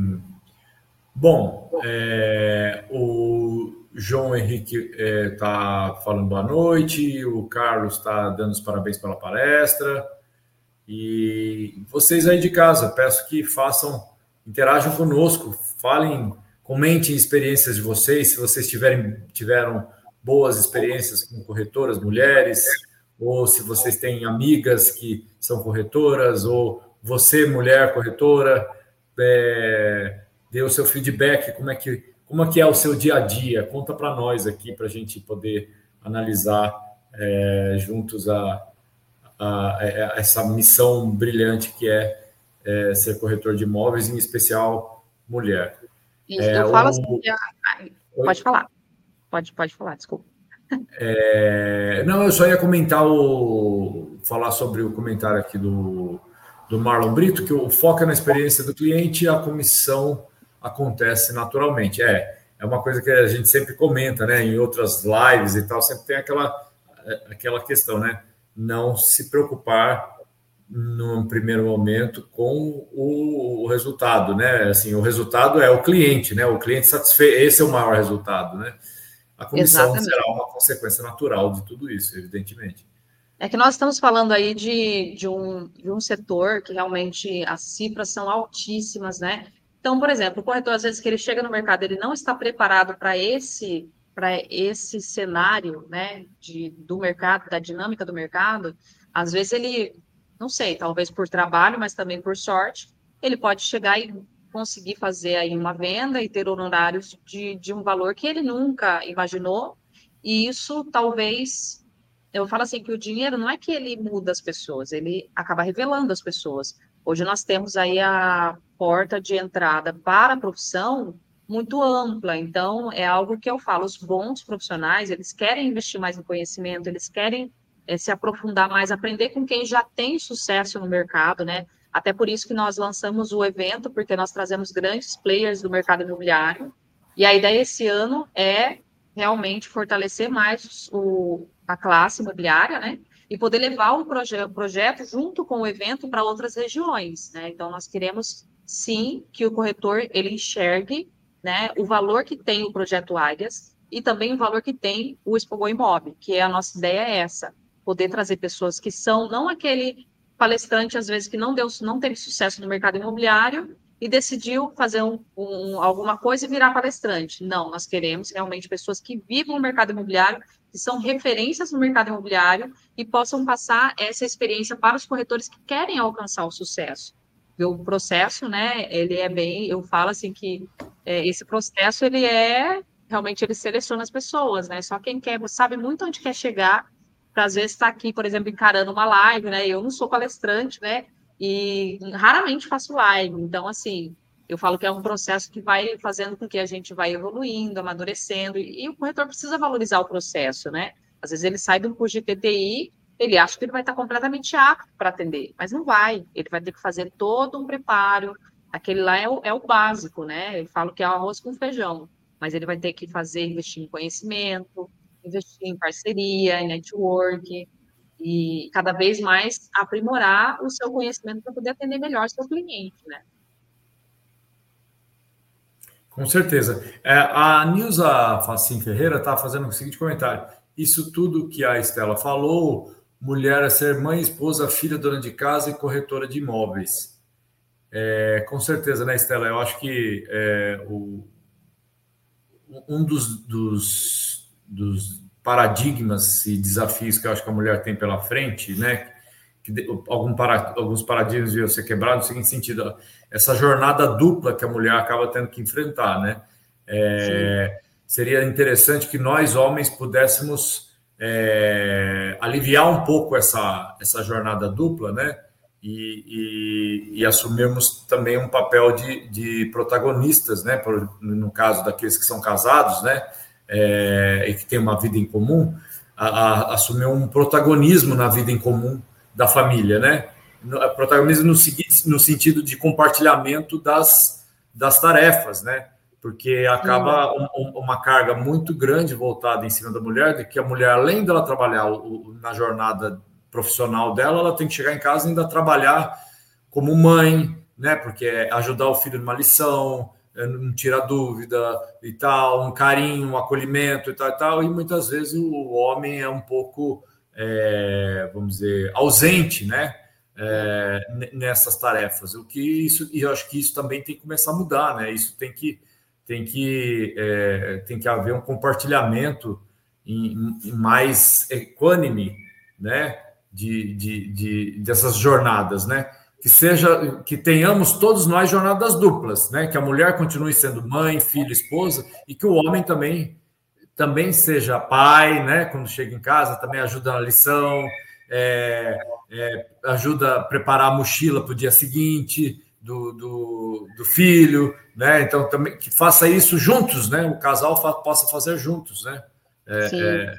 bom, é, o João Henrique está é, falando boa noite, o Carlos está dando os parabéns pela palestra. E vocês aí de casa, peço que façam, interajam conosco, falem Comentem experiências de vocês, se vocês tiverem, tiveram boas experiências com corretoras mulheres, ou se vocês têm amigas que são corretoras, ou você, mulher corretora, é, dê o seu feedback, como é que, como é, que é o seu dia a dia, conta para nós aqui, para a gente poder analisar é, juntos a, a, a, essa missão brilhante que é, é ser corretor de imóveis, em especial mulher. Isso, é, eu falo o... assim. Pode falar. Pode, pode falar, desculpa. É... Não, eu só ia comentar o. falar sobre o comentário aqui do, do Marlon Brito, que o foco é na experiência do cliente e a comissão acontece naturalmente. É, é uma coisa que a gente sempre comenta, né? Em outras lives e tal, sempre tem aquela, aquela questão, né? Não se preocupar num primeiro momento com o, o, resultado, né? Assim, o resultado é o cliente, né? O cliente satisfeito, esse é o maior resultado, né? A comissão Exatamente. será uma consequência natural de tudo isso, evidentemente. É que nós estamos falando aí de, de, um, de um setor que realmente as cifras são altíssimas, né? Então, por exemplo, o corretor, às vezes, que ele chega no mercado, ele não está preparado para esse para esse cenário, né, de, do mercado, da dinâmica do mercado, às vezes ele, não sei, talvez por trabalho, mas também por sorte, ele pode chegar e conseguir fazer aí uma venda e ter honorários de, de um valor que ele nunca imaginou, e isso talvez, eu falo assim, que o dinheiro não é que ele muda as pessoas, ele acaba revelando as pessoas. Hoje nós temos aí a porta de entrada para a profissão muito ampla. Então, é algo que eu falo, os bons profissionais, eles querem investir mais em conhecimento, eles querem é, se aprofundar mais, aprender com quem já tem sucesso no mercado, né? Até por isso que nós lançamos o evento, porque nós trazemos grandes players do mercado imobiliário. E a ideia esse ano é realmente fortalecer mais o, a classe imobiliária, né? E poder levar o proje projeto junto com o evento para outras regiões, né? Então, nós queremos sim que o corretor ele enxergue né, o valor que tem o projeto Águias e também o valor que tem o Expo Imob, que é a nossa ideia é essa, poder trazer pessoas que são não aquele palestrante às vezes que não deu não teve sucesso no mercado imobiliário e decidiu fazer um, um, alguma coisa e virar palestrante. Não, nós queremos realmente pessoas que vivam no mercado imobiliário, que são referências no mercado imobiliário e possam passar essa experiência para os corretores que querem alcançar o sucesso o processo, né, ele é bem, eu falo assim que é, esse processo, ele é, realmente ele seleciona as pessoas, né, só quem quer, sabe muito onde quer chegar, para às vezes estar tá aqui, por exemplo, encarando uma live, né, eu não sou palestrante, né, e raramente faço live, então, assim, eu falo que é um processo que vai fazendo com que a gente vai evoluindo, amadurecendo, e, e o corretor precisa valorizar o processo, né, às vezes ele sai de um curso de TTI ele acha que ele vai estar completamente apto para atender, mas não vai. Ele vai ter que fazer todo um preparo. Aquele lá é o, é o básico, né? Eu falo que é arroz com feijão, mas ele vai ter que fazer, investir em conhecimento, investir em parceria, em network, e cada vez mais aprimorar o seu conhecimento para poder atender melhor seu cliente, né? Com certeza. É, a Nilza Facim Ferreira está fazendo o seguinte comentário. Isso tudo que a Estela falou mulher é ser mãe, esposa, filha, dona de casa e corretora de imóveis. É, com certeza, né, Estela? Eu acho que é, o, um dos, dos, dos, paradigmas e desafios que eu acho que a mulher tem pela frente, né? Que algum para, alguns paradigmas iam ser quebrados no seguinte sentido: essa jornada dupla que a mulher acaba tendo que enfrentar, né? É, seria interessante que nós, homens, pudéssemos é, aliviar um pouco essa, essa jornada dupla, né? E, e, e assumirmos também um papel de, de protagonistas, né? Por, no caso daqueles que são casados, né? É, e que têm uma vida em comum, a, a, assumir um protagonismo na vida em comum da família, né? Protagonismo no, no sentido de compartilhamento das, das tarefas, né? porque acaba um, uma carga muito grande voltada em cima da mulher, de que a mulher, além dela trabalhar o, na jornada profissional dela, ela tem que chegar em casa e ainda trabalhar como mãe, né? Porque é ajudar o filho numa lição, é, não tira dúvida e tal, um carinho, um acolhimento e tal e tal, e muitas vezes o homem é um pouco, é, vamos dizer, ausente, né? É, nessas tarefas. O que isso, e eu acho que isso também tem que começar a mudar, né? Isso tem que tem que, é, tem que haver um compartilhamento em, em mais equânime, né, de, de, de, dessas jornadas, né, que seja, que tenhamos todos nós jornadas duplas, né, que a mulher continue sendo mãe, filha, esposa, e que o homem também, também seja pai, né, quando chega em casa, também ajuda na lição, é, é, ajuda a preparar a mochila para o dia seguinte, do, do, do, filho, né? Então também que faça isso juntos, né? O casal fa possa fazer juntos, né? É, Sim. É...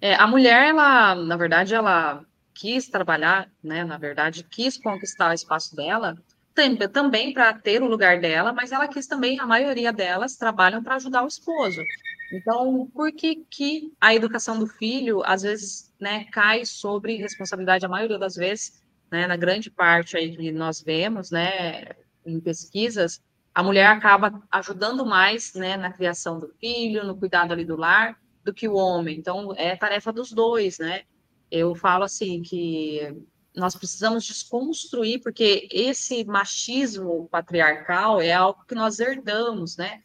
É, a mulher, ela, na verdade, ela quis trabalhar, né? Na verdade, quis conquistar o espaço dela também para ter o lugar dela, mas ela quis também, a maioria delas trabalham para ajudar o esposo. Então, por que, que a educação do filho, às vezes, né, cai sobre responsabilidade, a maioria das vezes, né, na grande parte aí que nós vemos, né, em pesquisas, a mulher acaba ajudando mais, né, na criação do filho, no cuidado ali do lar, do que o homem. Então, é tarefa dos dois, né? Eu falo assim que nós precisamos desconstruir, porque esse machismo patriarcal é algo que nós herdamos, né?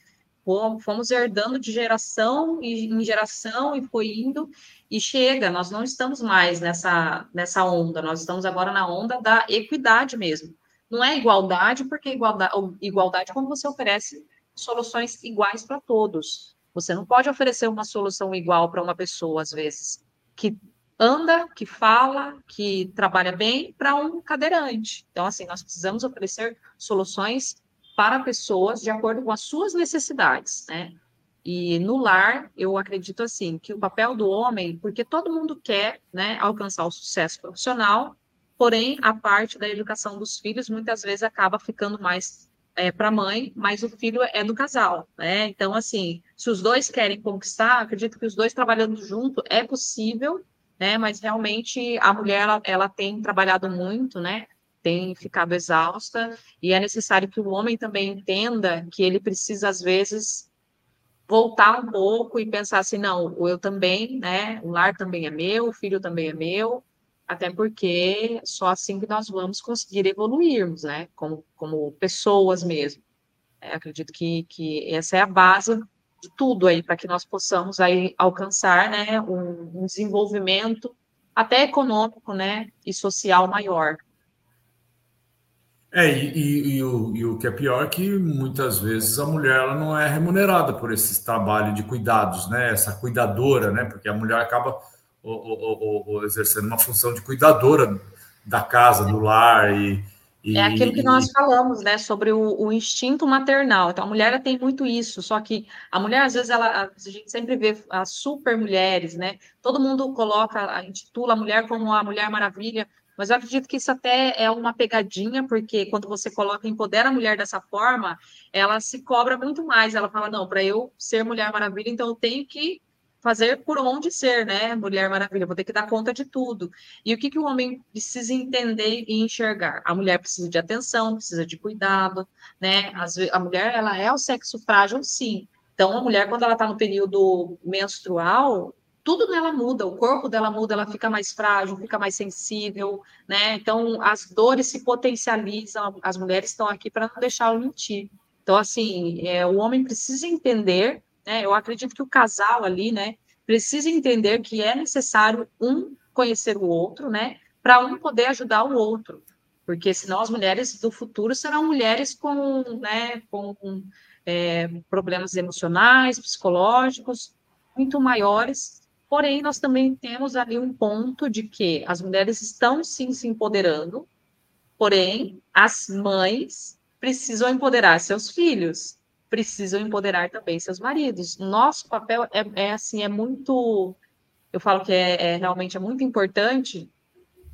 Fomos herdando de geração em geração e foi indo e chega. Nós não estamos mais nessa, nessa onda, nós estamos agora na onda da equidade mesmo. Não é igualdade, porque igualdade, igualdade é quando você oferece soluções iguais para todos. Você não pode oferecer uma solução igual para uma pessoa, às vezes, que anda, que fala, que trabalha bem, para um cadeirante. Então, assim, nós precisamos oferecer soluções para pessoas de acordo com as suas necessidades, né? E no lar, eu acredito assim, que o papel do homem, porque todo mundo quer, né, alcançar o sucesso profissional, porém, a parte da educação dos filhos muitas vezes acaba ficando mais é, para a mãe, mas o filho é do casal, né? Então, assim, se os dois querem conquistar, acredito que os dois trabalhando junto é possível, né? Mas realmente a mulher ela, ela tem trabalhado muito, né? Tem ficado exausta e é necessário que o homem também entenda que ele precisa às vezes voltar um pouco e pensar assim, não, eu também, né? O lar também é meu, o filho também é meu, até porque só assim que nós vamos conseguir evoluirmos, né? Como, como pessoas mesmo. É, acredito que, que essa é a base de tudo aí para que nós possamos aí alcançar né, um, um, desenvolvimento até econômico né, e social maior. É, e, e, e, o, e, o, que é pior é que muitas vezes a mulher ela não é remunerada por esse trabalho de cuidados, né? Essa cuidadora, né? Porque a mulher acaba o, o, exercendo uma função de cuidadora da casa, do lar e, e, é aquilo que nós falamos, né, sobre o, o, instinto maternal. Então, a mulher tem muito isso, só que a mulher, às vezes, ela, a gente sempre vê as super mulheres, né? Todo mundo coloca, intitula a mulher como a Mulher Maravilha, mas eu acredito que isso até é uma pegadinha, porque quando você coloca, empodera a mulher dessa forma, ela se cobra muito mais. Ela fala, não, para eu ser Mulher Maravilha, então eu tenho que fazer por onde ser, né? Mulher Maravilha, vou ter que dar conta de tudo. E o que, que o homem precisa entender e enxergar? A mulher precisa de atenção, precisa de cuidado, né? a mulher, ela é o sexo frágil, sim. Então, a mulher, quando ela está no período menstrual, tudo nela muda, o corpo dela muda, ela fica mais frágil, fica mais sensível, né? Então, as dores se potencializam, as mulheres estão aqui para não deixá-lo mentir. Então, assim, é, o homem precisa entender né? Eu acredito que o casal ali, né, precisa entender que é necessário um conhecer o outro, né, para um poder ajudar o outro, porque senão as mulheres do futuro serão mulheres com, né, com é, problemas emocionais, psicológicos muito maiores. Porém, nós também temos ali um ponto de que as mulheres estão sim se empoderando, porém, as mães precisam empoderar seus filhos precisam empoderar também seus maridos. Nosso papel é, é assim, é muito, eu falo que é, é realmente é muito importante,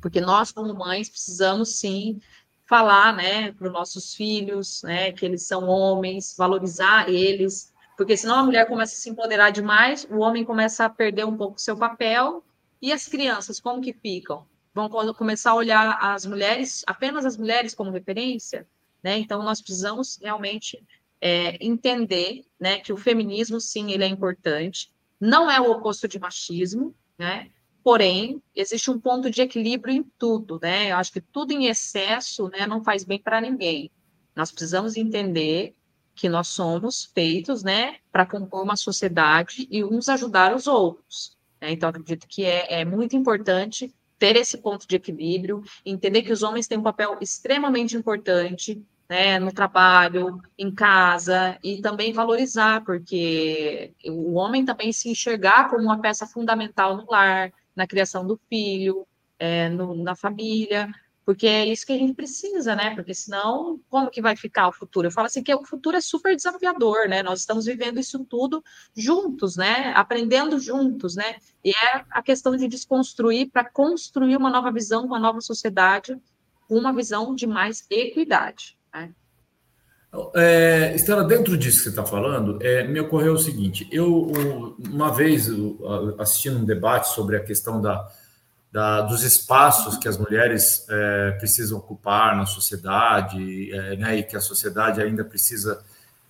porque nós como mães precisamos sim falar, né, para os nossos filhos, né, que eles são homens, valorizar eles, porque senão a mulher começa a se empoderar demais, o homem começa a perder um pouco seu papel, e as crianças, como que ficam? Vão começar a olhar as mulheres, apenas as mulheres como referência, né? Então, nós precisamos realmente é, entender né, que o feminismo, sim, ele é importante, não é o oposto de machismo, né? Porém, existe um ponto de equilíbrio em tudo, né? Eu acho que tudo em excesso né, não faz bem para ninguém. Nós precisamos entender que nós somos feitos né, para compor uma sociedade e uns ajudar os outros. Né? Então, acredito que é, é muito importante ter esse ponto de equilíbrio, entender que os homens têm um papel extremamente importante né, no trabalho, em casa, e também valorizar, porque o homem também se enxergar como uma peça fundamental no lar, na criação do filho, é, no, na família, porque é isso que a gente precisa, né? Porque senão, como que vai ficar o futuro? Eu falo assim que o futuro é super desafiador, né? Nós estamos vivendo isso tudo juntos, né? Aprendendo juntos, né? E é a questão de desconstruir para construir uma nova visão, uma nova sociedade, uma visão de mais equidade. Né? É, Estela, dentro disso que você está falando, é, me ocorreu o seguinte: eu, uma vez, assistindo um debate sobre a questão da, da, dos espaços que as mulheres é, precisam ocupar na sociedade, é, né, e que a sociedade ainda precisa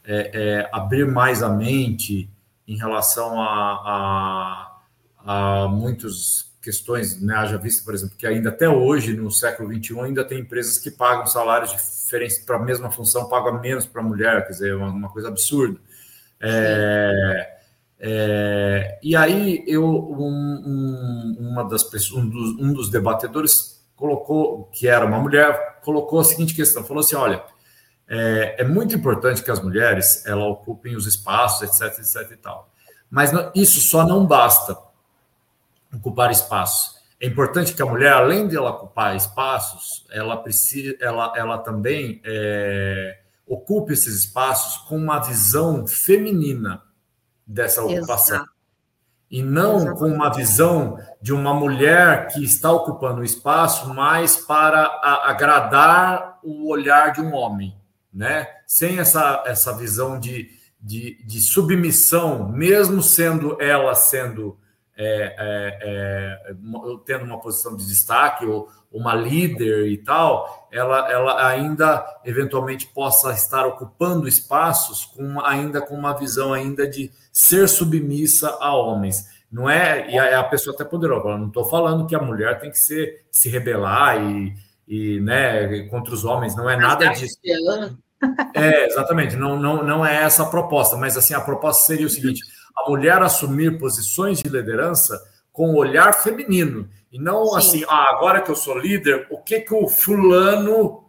é, é abrir mais a mente em relação a, a, a muitas questões, né, haja vista, por exemplo, que ainda até hoje, no século XXI, ainda tem empresas que pagam salários diferentes para a mesma função, pagam menos para a mulher, quer dizer, uma, uma coisa absurda. É, é, e aí eu um, um, uma das pessoas, um dos, um dos, debatedores colocou, que era uma mulher, colocou a seguinte questão, falou assim, olha, é, é muito importante que as mulheres ela ocupem os espaços, etc, etc e tal. Mas não, isso só não basta ocupar espaços. É importante que a mulher, além de ela ocupar espaços, ela precisa, ela, ela também é, ocupe esses espaços com uma visão feminina dessa ocupação. Exato. E não Exato. com uma visão de uma mulher que está ocupando o espaço mais para agradar o olhar de um homem, né? Sem essa, essa visão de, de, de submissão, mesmo sendo ela sendo é, é, é, tendo uma posição de destaque ou uma líder e tal, ela, ela ainda eventualmente possa estar ocupando espaços com ainda com uma visão ainda de ser submissa a homens. Não é, e a, a pessoa até poderosa, não estou falando que a mulher tem que ser, se rebelar e, e né, contra os homens, não é nada disso. É, exatamente, não, não, não é essa a proposta, mas assim, a proposta seria o seguinte: a mulher assumir posições de liderança com olhar feminino, e não Sim. assim, ah, agora que eu sou líder, o que que o fulano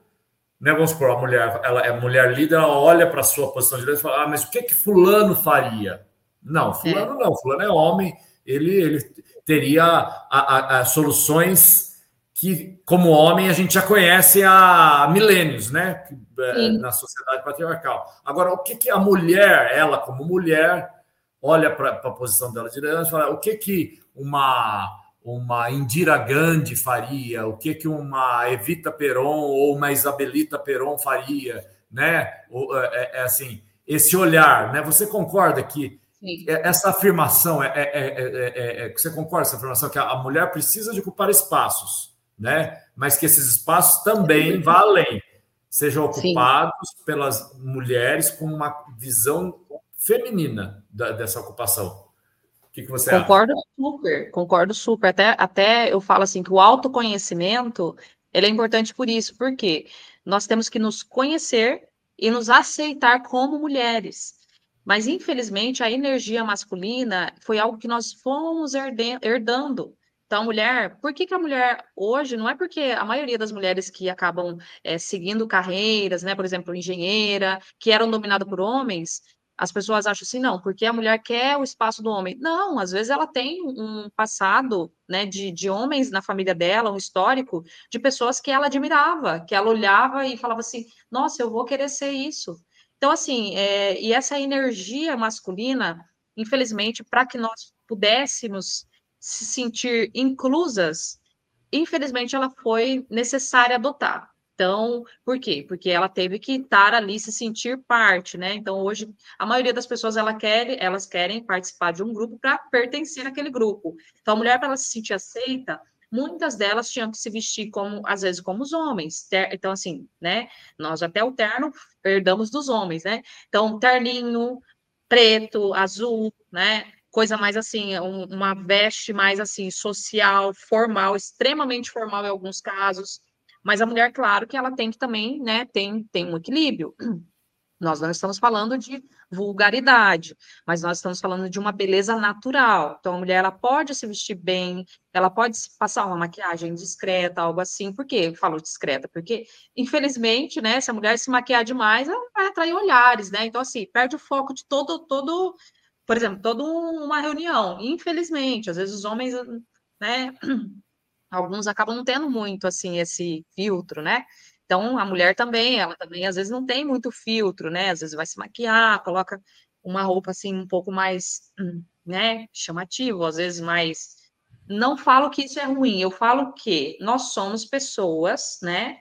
né, vamos supor, a mulher, ela é mulher líder, ela olha para a sua posição de líder e fala, ah, mas o que que fulano faria? Não, fulano é. não, fulano é homem, ele, ele teria a, a, a soluções que, como homem, a gente já conhece há milênios, né? É, na sociedade patriarcal. Agora, o que, que a mulher, ela como mulher, olha para a posição dela de liderança e fala: o que, que uma, uma Indira Gandhi faria? O que, que uma Evita Peron ou uma Isabelita Peron faria? Né? É, é, é assim, esse olhar, né? Você concorda que Sim. É, essa afirmação, é, é, é, você concorda com essa afirmação que a mulher precisa de ocupar espaços, né? mas que esses espaços também vá além, sejam ocupados Sim. pelas mulheres com uma visão feminina da, dessa ocupação. O que, que você concordo acha? super, concordo super. Até, até eu falo assim que o autoconhecimento ele é importante por isso, porque nós temos que nos conhecer e nos aceitar como mulheres. Mas, infelizmente, a energia masculina foi algo que nós fomos herdando. Então, mulher, por que, que a mulher hoje, não é porque a maioria das mulheres que acabam é, seguindo carreiras, né, por exemplo, engenheira, que eram dominadas por homens, as pessoas acham assim, não, porque a mulher quer o espaço do homem. Não, às vezes ela tem um passado, né, de, de homens na família dela, um histórico de pessoas que ela admirava, que ela olhava e falava assim, nossa, eu vou querer ser isso. Então, assim, é, e essa energia masculina, infelizmente, para que nós pudéssemos se sentir inclusas, infelizmente ela foi necessária adotar. Então, por quê? Porque ela teve que estar ali, se sentir parte, né? Então, hoje, a maioria das pessoas, ela quer, elas querem participar de um grupo para pertencer àquele grupo. Então, a mulher, para ela se sentir aceita, muitas delas tinham que se vestir como, às vezes, como os homens. Então, assim, né? Nós até o terno herdamos dos homens, né? Então, terninho, preto, azul, né? Coisa mais assim, um, uma veste mais assim, social, formal, extremamente formal em alguns casos. Mas a mulher, claro que ela tem que também, né? Tem, tem um equilíbrio. Nós não estamos falando de vulgaridade, mas nós estamos falando de uma beleza natural. Então, a mulher ela pode se vestir bem, ela pode passar uma maquiagem discreta, algo assim. Por quê? Eu falo discreta, porque, infelizmente, né, se a mulher se maquiar demais, ela vai atrair olhares, né? Então, assim, perde o foco de todo, todo, por exemplo, toda uma reunião. Infelizmente, às vezes os homens, né, alguns acabam não tendo muito, assim, esse filtro, né? Então, a mulher também, ela também às vezes não tem muito filtro, né? Às vezes vai se maquiar, coloca uma roupa assim um pouco mais, né, chamativo, às vezes mais. Não falo que isso é ruim, eu falo que nós somos pessoas, né?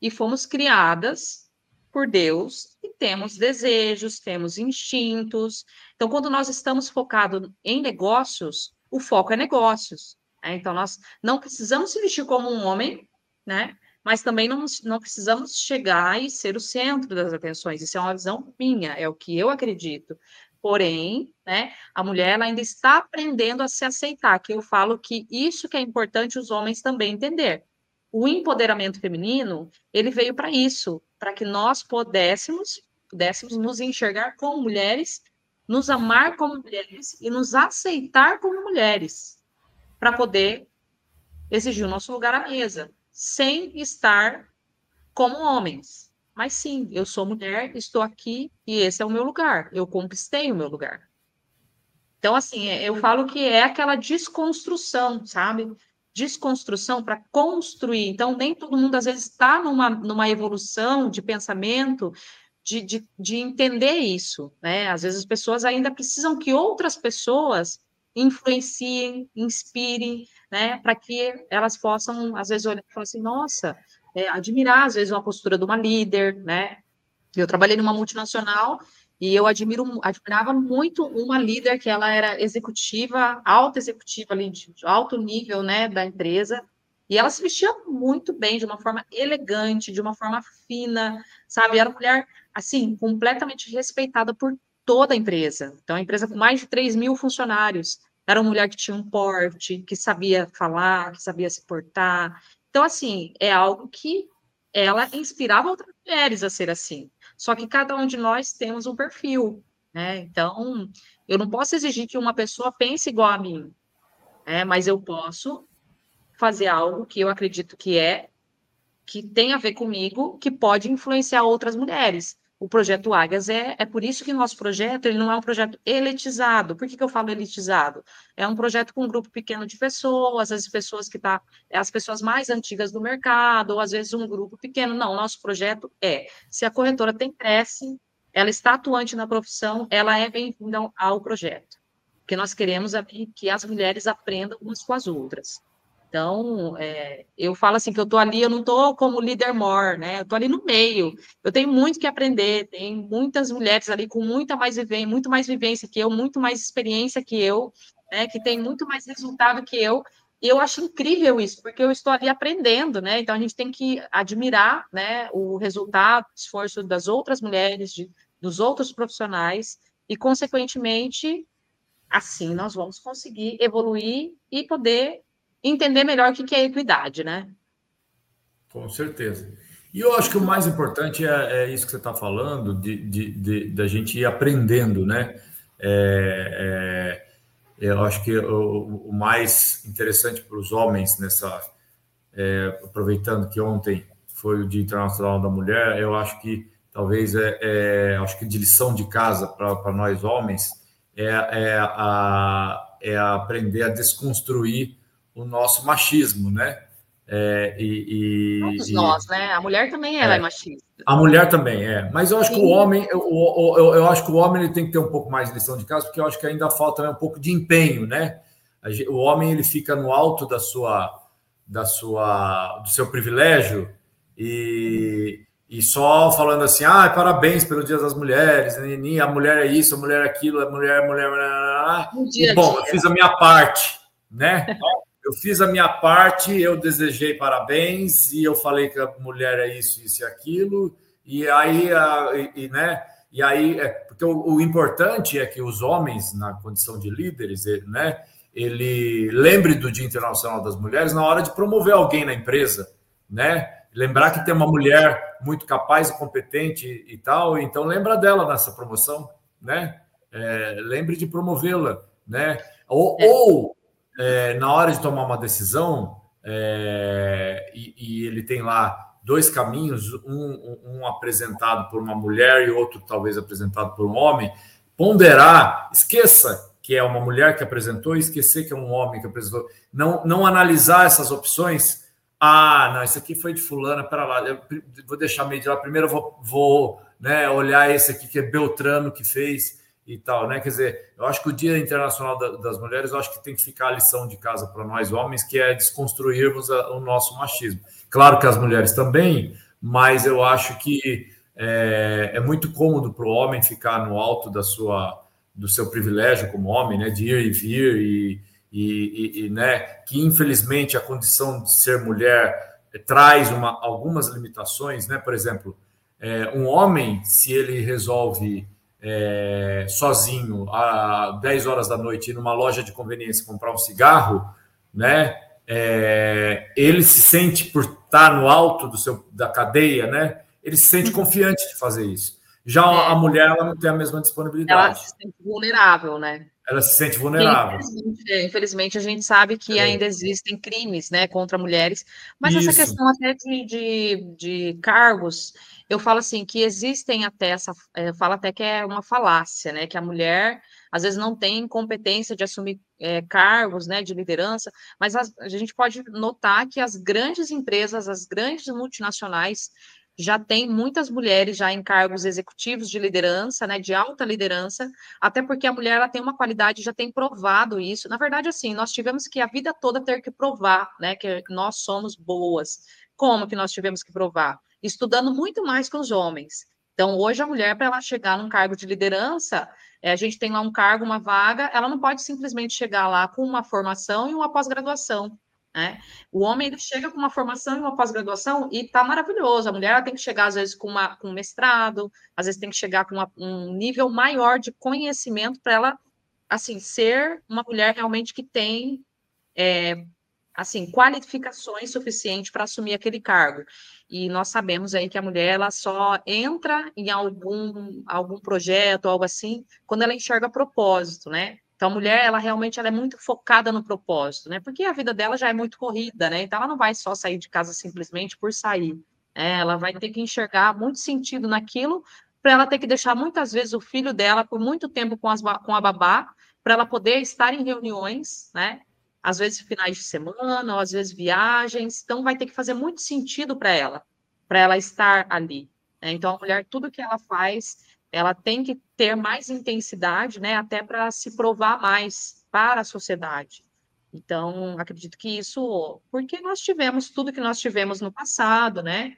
E fomos criadas por Deus e temos desejos, temos instintos. Então, quando nós estamos focados em negócios, o foco é negócios. Né? Então, nós não precisamos se vestir como um homem, né? Mas também não, não precisamos chegar e ser o centro das atenções. Isso é uma visão minha, é o que eu acredito. Porém, né, a mulher ainda está aprendendo a se aceitar, que eu falo que isso que é importante os homens também entender. O empoderamento feminino, ele veio para isso, para que nós pudéssemos, pudéssemos nos enxergar como mulheres, nos amar como mulheres e nos aceitar como mulheres para poder exigir o nosso lugar à mesa, sem estar como homens. Mas sim, eu sou mulher, estou aqui e esse é o meu lugar. Eu conquistei o meu lugar. Então, assim, é, eu falo que é aquela desconstrução, sabe? Desconstrução para construir. Então, nem todo mundo, às vezes, está numa, numa evolução de pensamento, de, de, de entender isso, né? Às vezes as pessoas ainda precisam que outras pessoas influenciem, inspirem, né, para que elas possam, às vezes, olhar e falar assim, nossa, é, admirar, às vezes, uma postura de uma líder, né? Eu trabalhei numa multinacional e eu admiro, admirava muito uma líder que ela era executiva, alta executiva ali, de alto nível, né, da empresa, e ela se vestia muito bem, de uma forma elegante, de uma forma fina, sabe? Era uma mulher, assim, completamente respeitada por toda a empresa. Então, a empresa com mais de 3 mil funcionários. Era uma mulher que tinha um porte, que sabia falar, que sabia se portar. Então, assim, é algo que ela inspirava outras mulheres a ser assim. Só que cada um de nós temos um perfil, né? Então, eu não posso exigir que uma pessoa pense igual a mim, né? mas eu posso fazer algo que eu acredito que é, que tem a ver comigo, que pode influenciar outras mulheres o projeto Águias é, é por isso que nosso projeto ele não é um projeto elitizado. Por que, que eu falo elitizado? É um projeto com um grupo pequeno de pessoas, as pessoas que tá, é as pessoas mais antigas do mercado, ou às vezes um grupo pequeno. Não, nosso projeto é, se a corretora tem cresce, ela está atuante na profissão, ela é bem-vinda ao projeto. O que nós queremos é que as mulheres aprendam umas com as outras. Então, é, eu falo assim que eu estou ali, eu não estou como líder more, né? Eu estou ali no meio. Eu tenho muito que aprender, tem muitas mulheres ali com muita mais vivência, muito mais vivência que eu, muito mais experiência que eu, né? Que tem muito mais resultado que eu. E eu acho incrível isso, porque eu estou ali aprendendo, né? Então a gente tem que admirar, né, o resultado, o esforço das outras mulheres, de, dos outros profissionais, e consequentemente, assim nós vamos conseguir evoluir e poder entender melhor o que é equidade, né? Com certeza. E eu acho que o mais importante é, é isso que você está falando, de, de, de, de, a gente ir aprendendo, né? É, é, eu acho que o, o mais interessante para os homens nessa. É, aproveitando que ontem foi o Dia Internacional da Mulher, eu acho que talvez é, é acho que de lição de casa para nós homens é, é, a, é aprender a desconstruir o nosso machismo, né? É, e, e, Todos nós, né? A mulher também ela é, é, machista. A mulher também é, mas eu acho Sim. que o homem, eu, eu, eu, acho que o homem ele tem que ter um pouco mais de lição de casa, porque eu acho que ainda falta né, um pouco de empenho, né? O homem ele fica no alto da sua, da sua, do seu privilégio e, e só falando assim, ah, parabéns pelo Dia das Mulheres, a mulher é isso, a mulher é aquilo, a mulher, a mulher, um e, bom, eu fiz a minha parte, né? eu fiz a minha parte, eu desejei parabéns e eu falei que a mulher é isso, isso e aquilo, e aí, e, e né? E aí, é, porque o, o, importante é que os homens, na condição de líderes, ele, né? Ele lembre do Dia Internacional das Mulheres na hora de promover alguém na empresa, né? Lembrar que tem uma mulher muito capaz e competente e tal, então lembra dela nessa promoção, né? É, lembre de promovê-la, né? Ou, é. ou é, na hora de tomar uma decisão, é, e, e, ele tem lá dois caminhos, um, um, apresentado por uma mulher e outro talvez apresentado por um homem, ponderar, esqueça que é uma mulher que apresentou e esquecer que é um homem que apresentou. Não, não analisar essas opções. Ah, não, isso aqui foi de fulana, para lá, eu vou deixar meio de lá. Primeiro eu vou, vou né, olhar esse aqui que é Beltrano que fez e tal, né? Quer dizer, eu acho que o Dia Internacional das Mulheres, eu acho que tem que ficar a lição de casa para nós homens, que é desconstruirmos o nosso machismo. Claro que as mulheres também, mas eu acho que é, é muito cômodo para o homem ficar no alto da sua, do seu privilégio como homem, né? De ir e vir e, e, e, e né, que infelizmente a condição de ser mulher traz uma, algumas limitações, né? Por exemplo, é, um homem, se ele resolve é, sozinho às 10 horas da noite ir numa loja de conveniência comprar um cigarro, né? É, ele se sente por estar no alto do seu, da cadeia, né? Ele se sente uhum. confiante de fazer isso. Já é. a mulher ela não tem a mesma disponibilidade. Ela se sente vulnerável, né? Ela se sente vulnerável. Infelizmente, é, infelizmente a gente sabe que é. ainda existem crimes, né, contra mulheres. Mas isso. essa questão até de, de, de, cargos, eu falo assim que existem até essa, é, eu falo até que é uma falácia, né, que a mulher às vezes não tem competência de assumir é, cargos, né, de liderança. Mas a, a gente pode notar que as grandes empresas, as grandes multinacionais já tem muitas mulheres já em cargos executivos de liderança, né, de alta liderança, até porque a mulher ela tem uma qualidade, já tem provado isso. Na verdade, assim, nós tivemos que a vida toda ter que provar, né, que nós somos boas. Como que nós tivemos que provar? Estudando muito mais que os homens. Então, hoje a mulher, para ela chegar num cargo de liderança, é, a gente tem lá um cargo, uma vaga, ela não pode simplesmente chegar lá com uma formação e uma pós-graduação. Né? O homem ele chega com uma formação e uma pós-graduação e está maravilhoso. A mulher tem que chegar, às vezes, com, uma, com um mestrado, às vezes tem que chegar com uma, um nível maior de conhecimento para ela assim ser uma mulher realmente que tem é, assim qualificações suficientes para assumir aquele cargo. E nós sabemos aí que a mulher ela só entra em algum algum projeto, algo assim, quando ela enxerga propósito, né? Então, a mulher, ela realmente ela é muito focada no propósito, né? Porque a vida dela já é muito corrida, né? Então, ela não vai só sair de casa simplesmente por sair. Né? Ela vai ter que enxergar muito sentido naquilo, para ela ter que deixar muitas vezes o filho dela por muito tempo com, as, com a babá, para ela poder estar em reuniões, né? Às vezes finais de semana, ou às vezes viagens. Então, vai ter que fazer muito sentido para ela, para ela estar ali. Né? Então, a mulher, tudo que ela faz, ela tem que ter mais intensidade, né, até para se provar mais para a sociedade. Então, acredito que isso, porque nós tivemos tudo que nós tivemos no passado, né?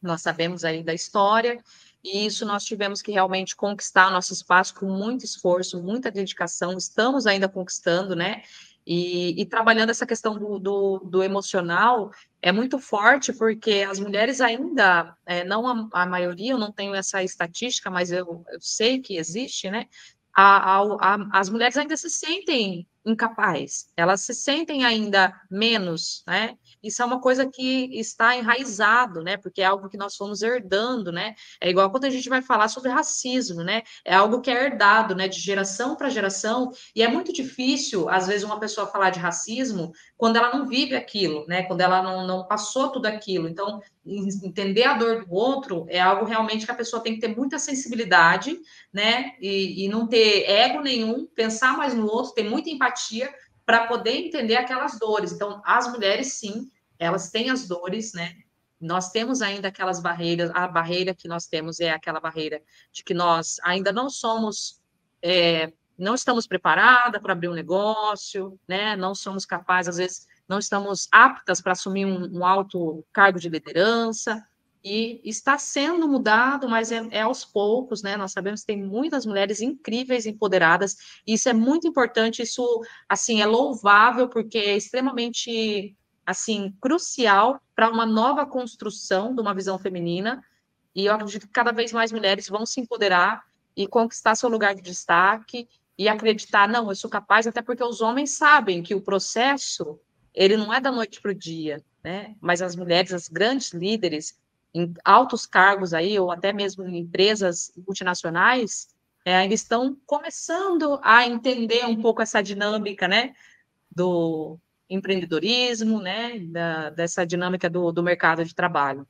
Nós sabemos aí da história, e isso nós tivemos que realmente conquistar nosso espaço com muito esforço, muita dedicação, estamos ainda conquistando, né? E, e, trabalhando essa questão do, do, do, emocional é muito forte, porque as mulheres ainda, é, não a, a, maioria, eu não tenho essa estatística, mas eu, eu sei que existe, né? A, a, as mulheres ainda se sentem incapazes, elas se sentem ainda menos, né? Isso é uma coisa que está enraizado, né? Porque é algo que nós fomos herdando, né? É igual quando a gente vai falar sobre racismo, né? É algo que é herdado, né? De geração para geração. E é muito difícil, às vezes, uma pessoa falar de racismo quando ela não vive aquilo, né? Quando ela não, não passou tudo aquilo. Então, entender a dor do outro é algo realmente que a pessoa tem que ter muita sensibilidade, né? E, e não ter ego nenhum, pensar mais no outro, ter muita empatia para poder entender aquelas dores. Então, as mulheres, sim, elas têm as dores, né? Nós temos ainda aquelas barreiras, a barreira que nós temos é aquela barreira de que nós ainda não somos, é, não estamos preparadas para abrir um negócio, né? Não somos capazes, às vezes, não estamos aptas para assumir um, um alto cargo de liderança, e está sendo mudado, mas é, é, aos poucos, né? Nós sabemos que tem muitas mulheres incríveis empoderadas, e isso é muito importante, isso, assim, é louvável, porque é extremamente, assim, crucial para uma nova construção de uma visão feminina, e eu acredito que cada vez mais mulheres vão se empoderar e conquistar seu lugar de destaque, e acreditar, não, eu sou capaz, até porque os homens sabem que o processo, ele não é da noite para o dia, né? Mas as mulheres, as grandes líderes, em altos cargos aí, ou até mesmo em empresas multinacionais, é, ainda estão começando a entender um pouco essa dinâmica, né, do empreendedorismo, né, da, dessa dinâmica do, do mercado de trabalho.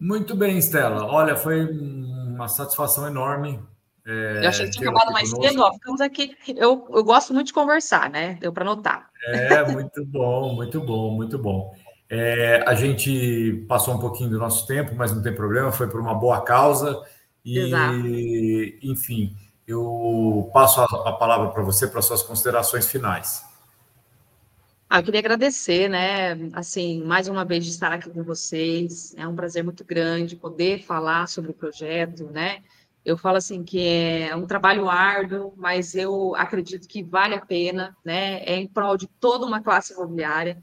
Muito bem, Stella. Olha, foi uma satisfação enorme. É, eu achei que tinha acabado mais cedo, ó, ficamos aqui. Eu, eu gosto muito de conversar, né? Deu para notar. É, muito bom, muito bom, muito bom. É, a gente passou um pouquinho do nosso tempo, mas não tem problema, foi por uma boa causa. E, Exato. enfim, eu passo a, a palavra para você para suas considerações finais. Ah, eu queria agradecer, né? Assim, mais uma vez de estar aqui com vocês. É um prazer muito grande poder falar sobre o projeto, né? Eu falo assim que é um trabalho árduo, mas eu acredito que vale a pena, né? É em prol de toda uma classe imobiliária.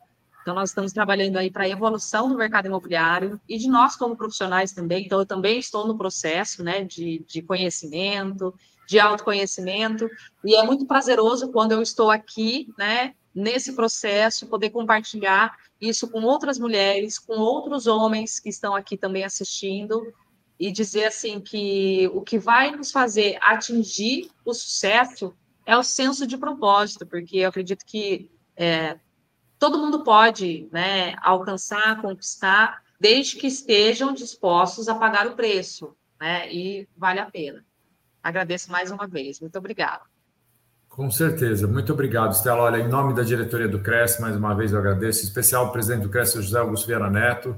Então, nós estamos trabalhando aí para a evolução do mercado imobiliário e de nós como profissionais também. Então, eu também estou no processo, né, de, de conhecimento, de autoconhecimento, e é muito prazeroso quando eu estou aqui, né, nesse processo, poder compartilhar isso com outras mulheres, com outros homens que estão aqui também assistindo, e dizer assim que o que vai nos fazer atingir o sucesso é o senso de propósito, porque eu acredito que é, todo mundo pode né, alcançar, conquistar, desde que estejam dispostos a pagar o preço, né? E vale a pena. Agradeço mais uma vez. Muito obrigada. Com certeza. Muito obrigado, Estela. Olha, em nome da diretoria do CRES, mais uma vez eu agradeço, em especial o presidente do CRES, José Augusto Vieira Neto,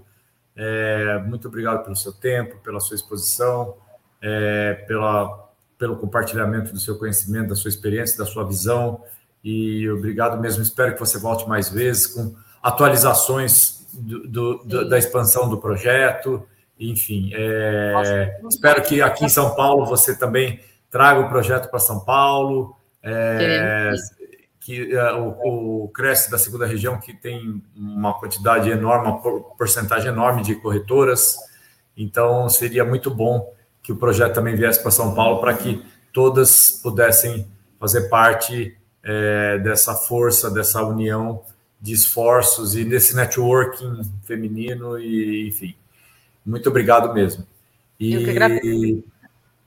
é, muito obrigado pelo seu tempo, pela sua exposição, é, pela, pelo compartilhamento do seu conhecimento, da sua experiência, da sua visão. E obrigado mesmo. Espero que você volte mais vezes com atualizações do, do, do, da expansão do projeto. Enfim, é, espero que aqui em São Paulo você também traga o projeto para São Paulo. É, que uh, o, o Cresce da segunda região, que tem uma quantidade enorme, uma porcentagem enorme de corretoras. Então, seria muito bom que o projeto também viesse para São Paulo para que todas pudessem fazer parte é, dessa força, dessa união de esforços e desse networking feminino e enfim. Muito obrigado mesmo. E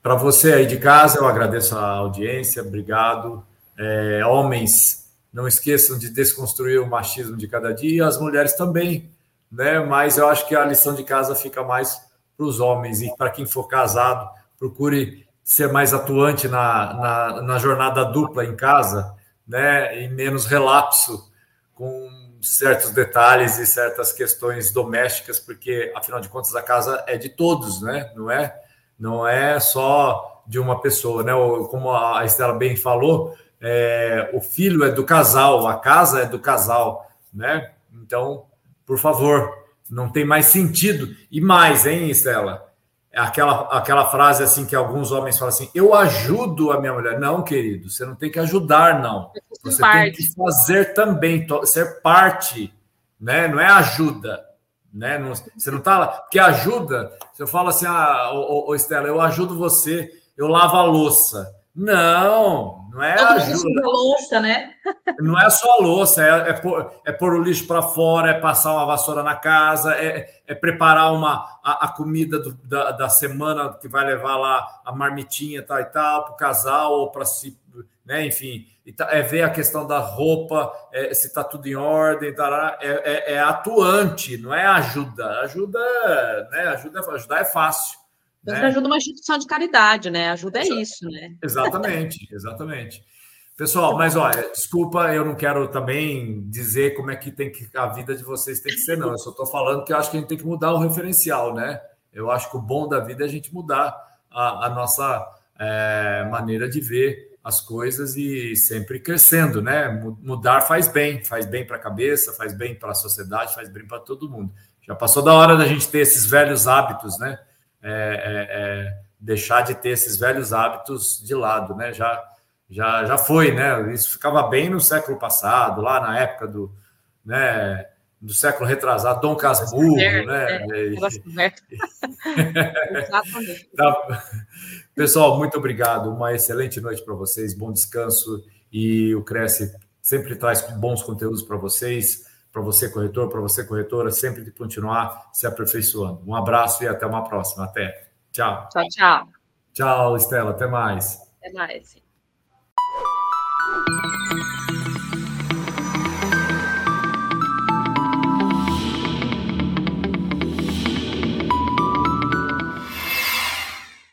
para você aí de casa, eu agradeço a audiência, obrigado. É, homens, não esqueçam de desconstruir o machismo de cada dia, as mulheres também, né? Mas eu acho que a lição de casa fica mais para os homens e para quem for casado, procure ser mais atuante na, na, na, jornada dupla em casa, né? E menos relapso com certos detalhes e certas questões domésticas, porque afinal de contas a casa é de todos, né? Não é, não é só de uma pessoa, né? Como a Estela bem falou, é, o filho é do casal, a casa é do casal, né? Então, por favor, não tem mais sentido. E mais, hein, Estela? Aquela, aquela frase assim que alguns homens falam assim: eu ajudo a minha mulher. Não, querido, você não tem que ajudar, não. Você parte. tem que fazer também, ser parte, né? Não é ajuda. Né? Não, você não tá lá. Porque ajuda, se eu falo assim, ah, ô, ô, Estela, eu ajudo você, eu lavo a louça. Não, não é ajuda. louça, né? Não é só a louça, é, é, pôr, é pôr o lixo para fora, é passar uma vassoura na casa, é, é preparar uma, a, a comida do, da, da semana que vai levar lá a marmitinha tal e tal, para o casal ou para si, né? Enfim, tá, é ver a questão da roupa, é, se está tudo em ordem, tá, é, é, é, atuante, não é ajuda. Ajuda, né? Ajuda, ajudar é fácil. Você né? ajuda uma instituição de caridade, né? Ajuda é isso, né? Exatamente, exatamente. Pessoal, mas olha, desculpa, eu não quero também dizer como é que tem que a vida de vocês tem que ser, não. Eu só estou falando que eu acho que a gente tem que mudar o referencial, né? Eu acho que o bom da vida é a gente mudar a, a nossa é, maneira de ver as coisas e sempre crescendo, né? Mudar faz bem, faz bem para a cabeça, faz bem para a sociedade, faz bem para todo mundo. Já passou da hora da gente ter esses velhos hábitos, né? É, é, é, deixar de ter esses velhos hábitos de lado, né? Já, já, já foi, né? Isso ficava bem no século passado, lá na época do, né? Do século retrasado, Dom Casmurro, né? É. Tá. Pessoal, muito obrigado. Uma excelente noite para vocês, bom descanso e o Cresce sempre traz bons conteúdos para vocês para você, corretor, para você, corretora, sempre de continuar se aperfeiçoando. Um abraço e até uma próxima. Até. Tchau. Tchau, tchau. Tchau, Estela. Até mais. Até mais.